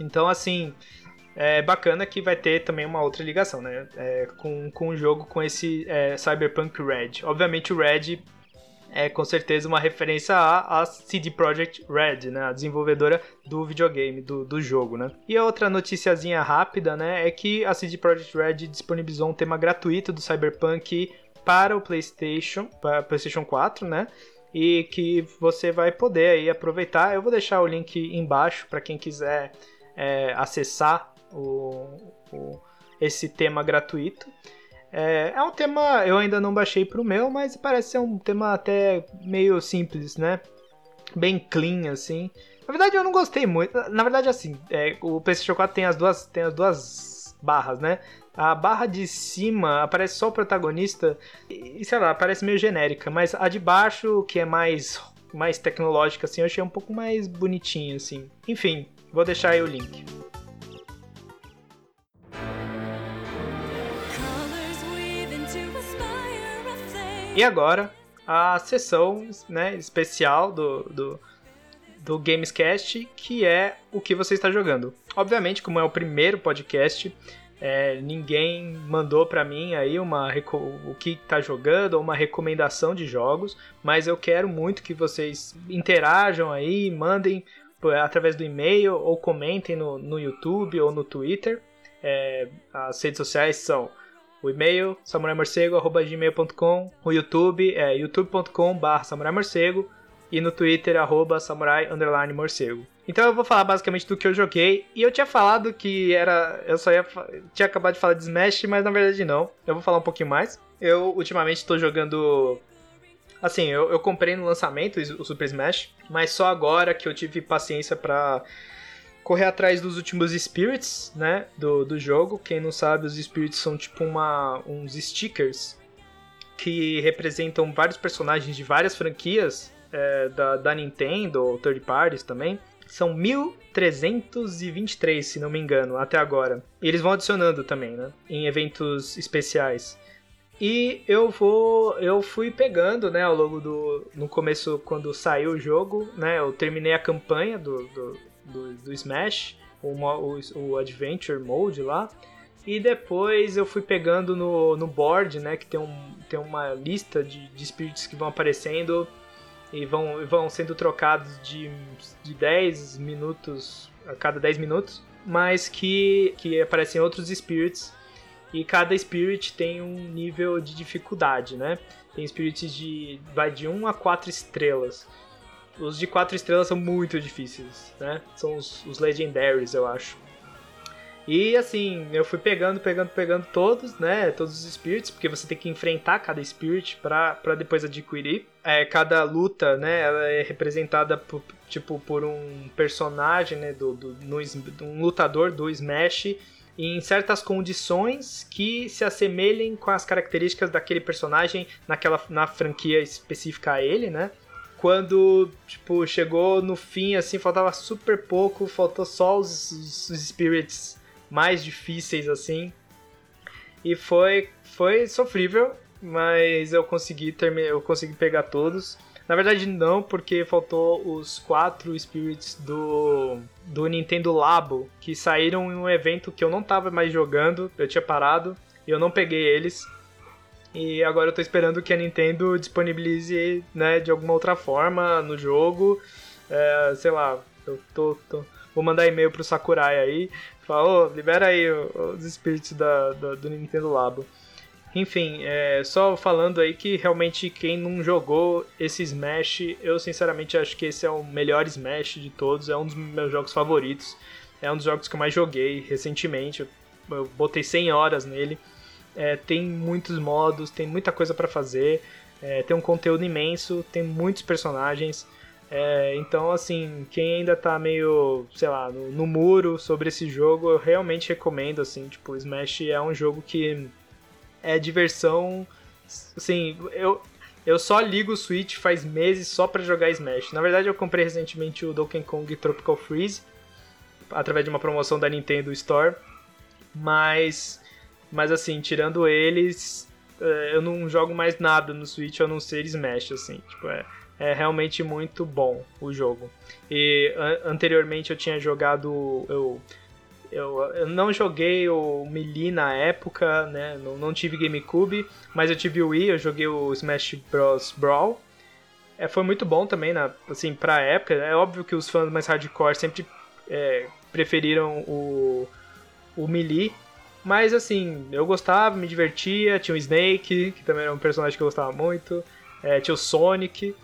Speaker 1: Então, assim, é bacana que vai ter também uma outra ligação, né? É, com, com o jogo com esse é, Cyberpunk Red. Obviamente, o Red é com certeza uma referência à, à CD Projekt Red, né, a desenvolvedora do videogame, do, do jogo, né. E a outra noticiazinha rápida, né, é que a CD Projekt Red disponibilizou um tema gratuito do Cyberpunk para o PlayStation, para PlayStation 4, né, e que você vai poder aí aproveitar. Eu vou deixar o link embaixo para quem quiser é, acessar o, o, esse tema gratuito. É, é um tema, eu ainda não baixei pro meu, mas parece ser um tema até meio simples, né? Bem clean, assim. Na verdade, eu não gostei muito. Na verdade, assim, é, o PlayStation 4 tem as duas, tem as duas barras, né? A barra de cima aparece só o protagonista e, sei lá, parece meio genérica, mas a de baixo, que é mais, mais tecnológica, assim, eu achei um pouco mais bonitinha, assim. Enfim, vou deixar aí o link. E agora, a sessão né, especial do, do, do Gamescast, que é o que você está jogando. Obviamente, como é o primeiro podcast, é, ninguém mandou para mim aí uma o que está jogando ou uma recomendação de jogos, mas eu quero muito que vocês interajam aí, mandem através do e-mail ou comentem no, no YouTube ou no Twitter. É, as redes sociais são o e-mail, samuraimorcego.gmail.com. O YouTube é youtube.com.br samuraimorcego. E no Twitter, arroba samurai morcego. Então eu vou falar basicamente do que eu joguei. E eu tinha falado que era. Eu só ia. Tinha acabado de falar de Smash, mas na verdade não. Eu vou falar um pouquinho mais. Eu ultimamente estou jogando. Assim, eu, eu comprei no lançamento o Super Smash, mas só agora que eu tive paciência para correr atrás dos últimos spirits, né, do, do jogo. Quem não sabe, os spirits são tipo uma, uns stickers que representam vários personagens de várias franquias é, da, da Nintendo ou third parties também. São 1323, se não me engano, até agora. E eles vão adicionando também, né, em eventos especiais. E eu vou, eu fui pegando, né, ao longo do, no começo quando saiu o jogo, né, eu terminei a campanha do, do do, do Smash, o, o, o Adventure Mode lá. E depois eu fui pegando no, no board, né? Que tem, um, tem uma lista de, de spirits que vão aparecendo e vão, vão sendo trocados de, de 10 minutos a cada 10 minutos, mas que, que aparecem outros spirits e cada spirit tem um nível de dificuldade, né? Tem spirits de vai de 1 a 4 estrelas. Os de quatro estrelas são muito difíceis, né? São os, os Legendaries, eu acho. E assim, eu fui pegando, pegando, pegando todos, né? Todos os Spirits, porque você tem que enfrentar cada Spirit para depois adquirir. É, cada luta, né? Ela é representada por, tipo, por um personagem, né? Do, do, no, um lutador do Smash em certas condições que se assemelhem com as características daquele personagem naquela na franquia específica a ele, né? quando, tipo, chegou no fim, assim, faltava super pouco, faltou só os, os spirits mais difíceis, assim. E foi, foi sofrível, mas eu consegui terminar, eu consegui pegar todos. Na verdade não, porque faltou os quatro spirits do do Nintendo Labo que saíram em um evento que eu não tava mais jogando, eu tinha parado e eu não peguei eles. E agora eu tô esperando que a Nintendo disponibilize, né, de alguma outra forma no jogo. É, sei lá, eu tô, tô vou mandar e-mail pro Sakurai aí. Falar, oh, libera aí os espíritos da, da, do Nintendo Labo. Enfim, é, só falando aí que realmente quem não jogou esse Smash, eu sinceramente acho que esse é o melhor Smash de todos, é um dos meus jogos favoritos, é um dos jogos que eu mais joguei recentemente, eu, eu botei 100 horas nele. é, tem muitos modos, tem muita coisa para fazer, é, tem um conteúdo imenso, tem muitos personagens. É, então, assim, quem ainda tá meio, sei lá, no, no, muro sobre esse jogo, eu realmente recomendo, assim, tipo, Smash é um jogo que é diversão, assim, eu, eu só ligo o Switch faz meses só para jogar Smash. Na verdade, eu comprei recentemente o Donkey Kong Tropical Freeze, através de uma promoção da Nintendo Store, mas, mas assim, tirando eles, é, eu não jogo mais nada no Switch a não ser Smash, assim, tipo, é é realmente muito bom o jogo. E an anteriormente eu tinha jogado. Eu, eu, eu, não joguei o Melee na época, né? Não, não, tive GameCube, mas eu tive o Wii, eu joguei o Smash Bros. Brawl. É, foi muito bom também, na, assim, pra época. É óbvio que os fãs mais hardcore sempre é, preferiram o, o Melee. Mas assim, eu gostava, me divertia. Tinha o Snake, que também era um personagem que eu gostava muito. É, tinha o Sonic.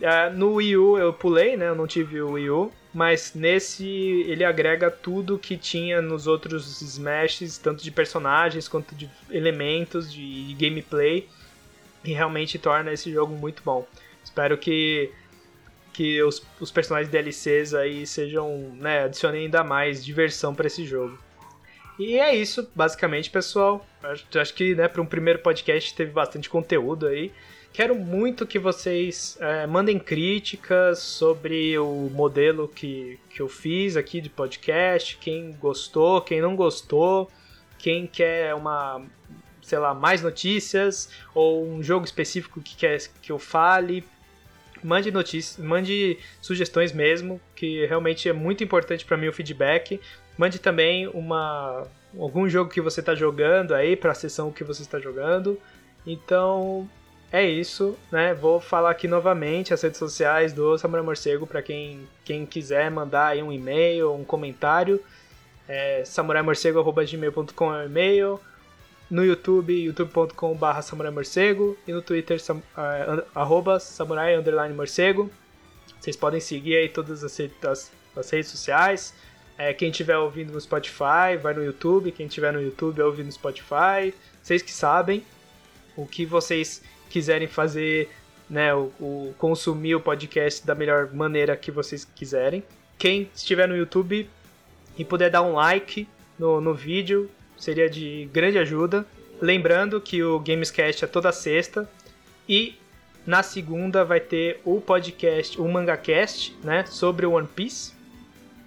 Speaker 1: Uh, no Wii U eu pulei, né? Eu não tive o Wii U. Mas nesse ele agrega tudo que tinha nos outros Smashes, tanto de personagens quanto de elementos, de gameplay. E realmente torna esse jogo muito bom. Espero que, que os, os personagens DLCs aí sejam, né, adicionem ainda mais diversão para esse jogo. E é isso, basicamente, pessoal. Acho, acho que, né, para um primeiro podcast teve bastante conteúdo aí. Quero muito que vocês é, mandem críticas sobre o modelo que, que eu fiz aqui de podcast, quem gostou, quem não gostou, quem quer uma, sei lá, mais notícias ou um jogo específico que quer que eu fale. Mande notícias, mande sugestões mesmo, que realmente é muito importante para mim o feedback. Mande também uma algum jogo que você está jogando aí para a sessão que você está jogando. Então, é isso, né? Vou falar aqui novamente as redes sociais do Samurai Morcego para quem, quem quiser mandar aí um e-mail, um comentário. É, samuraimorcego.gmail.com é o e-mail. No YouTube, youtube.com.br samuraimorcego. E no Twitter, sam, uh, samurai morcego. Vocês podem seguir aí todas as, as, as redes sociais. É, quem estiver ouvindo no Spotify, vai no YouTube. Quem estiver no YouTube, ouve no Spotify. Vocês que sabem o que vocês quiserem fazer, né, o, o, consumir o podcast da melhor maneira que vocês quiserem. Quem estiver no YouTube e puder dar um like no, no vídeo, seria de grande ajuda. Lembrando que o Gamescast é toda sexta e na segunda vai ter o podcast, o MangaCast, né, sobre One Piece.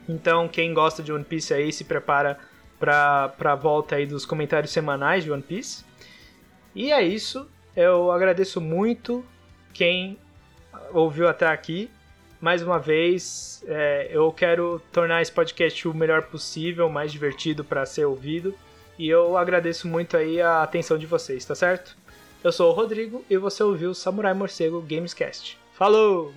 Speaker 1: Então, quem gosta de One Piece aí se prepara para a volta aí dos comentários semanais de One Piece. E é isso. Eu agradeço muito quem ouviu até aqui. Mais uma vez, é, eu quero tornar esse podcast o melhor possível, mais divertido para ser ouvido. E eu agradeço muito aí a atenção de vocês, tá certo? Eu sou o Rodrigo e você ouviu Samurai Morcego Gamescast. Falou!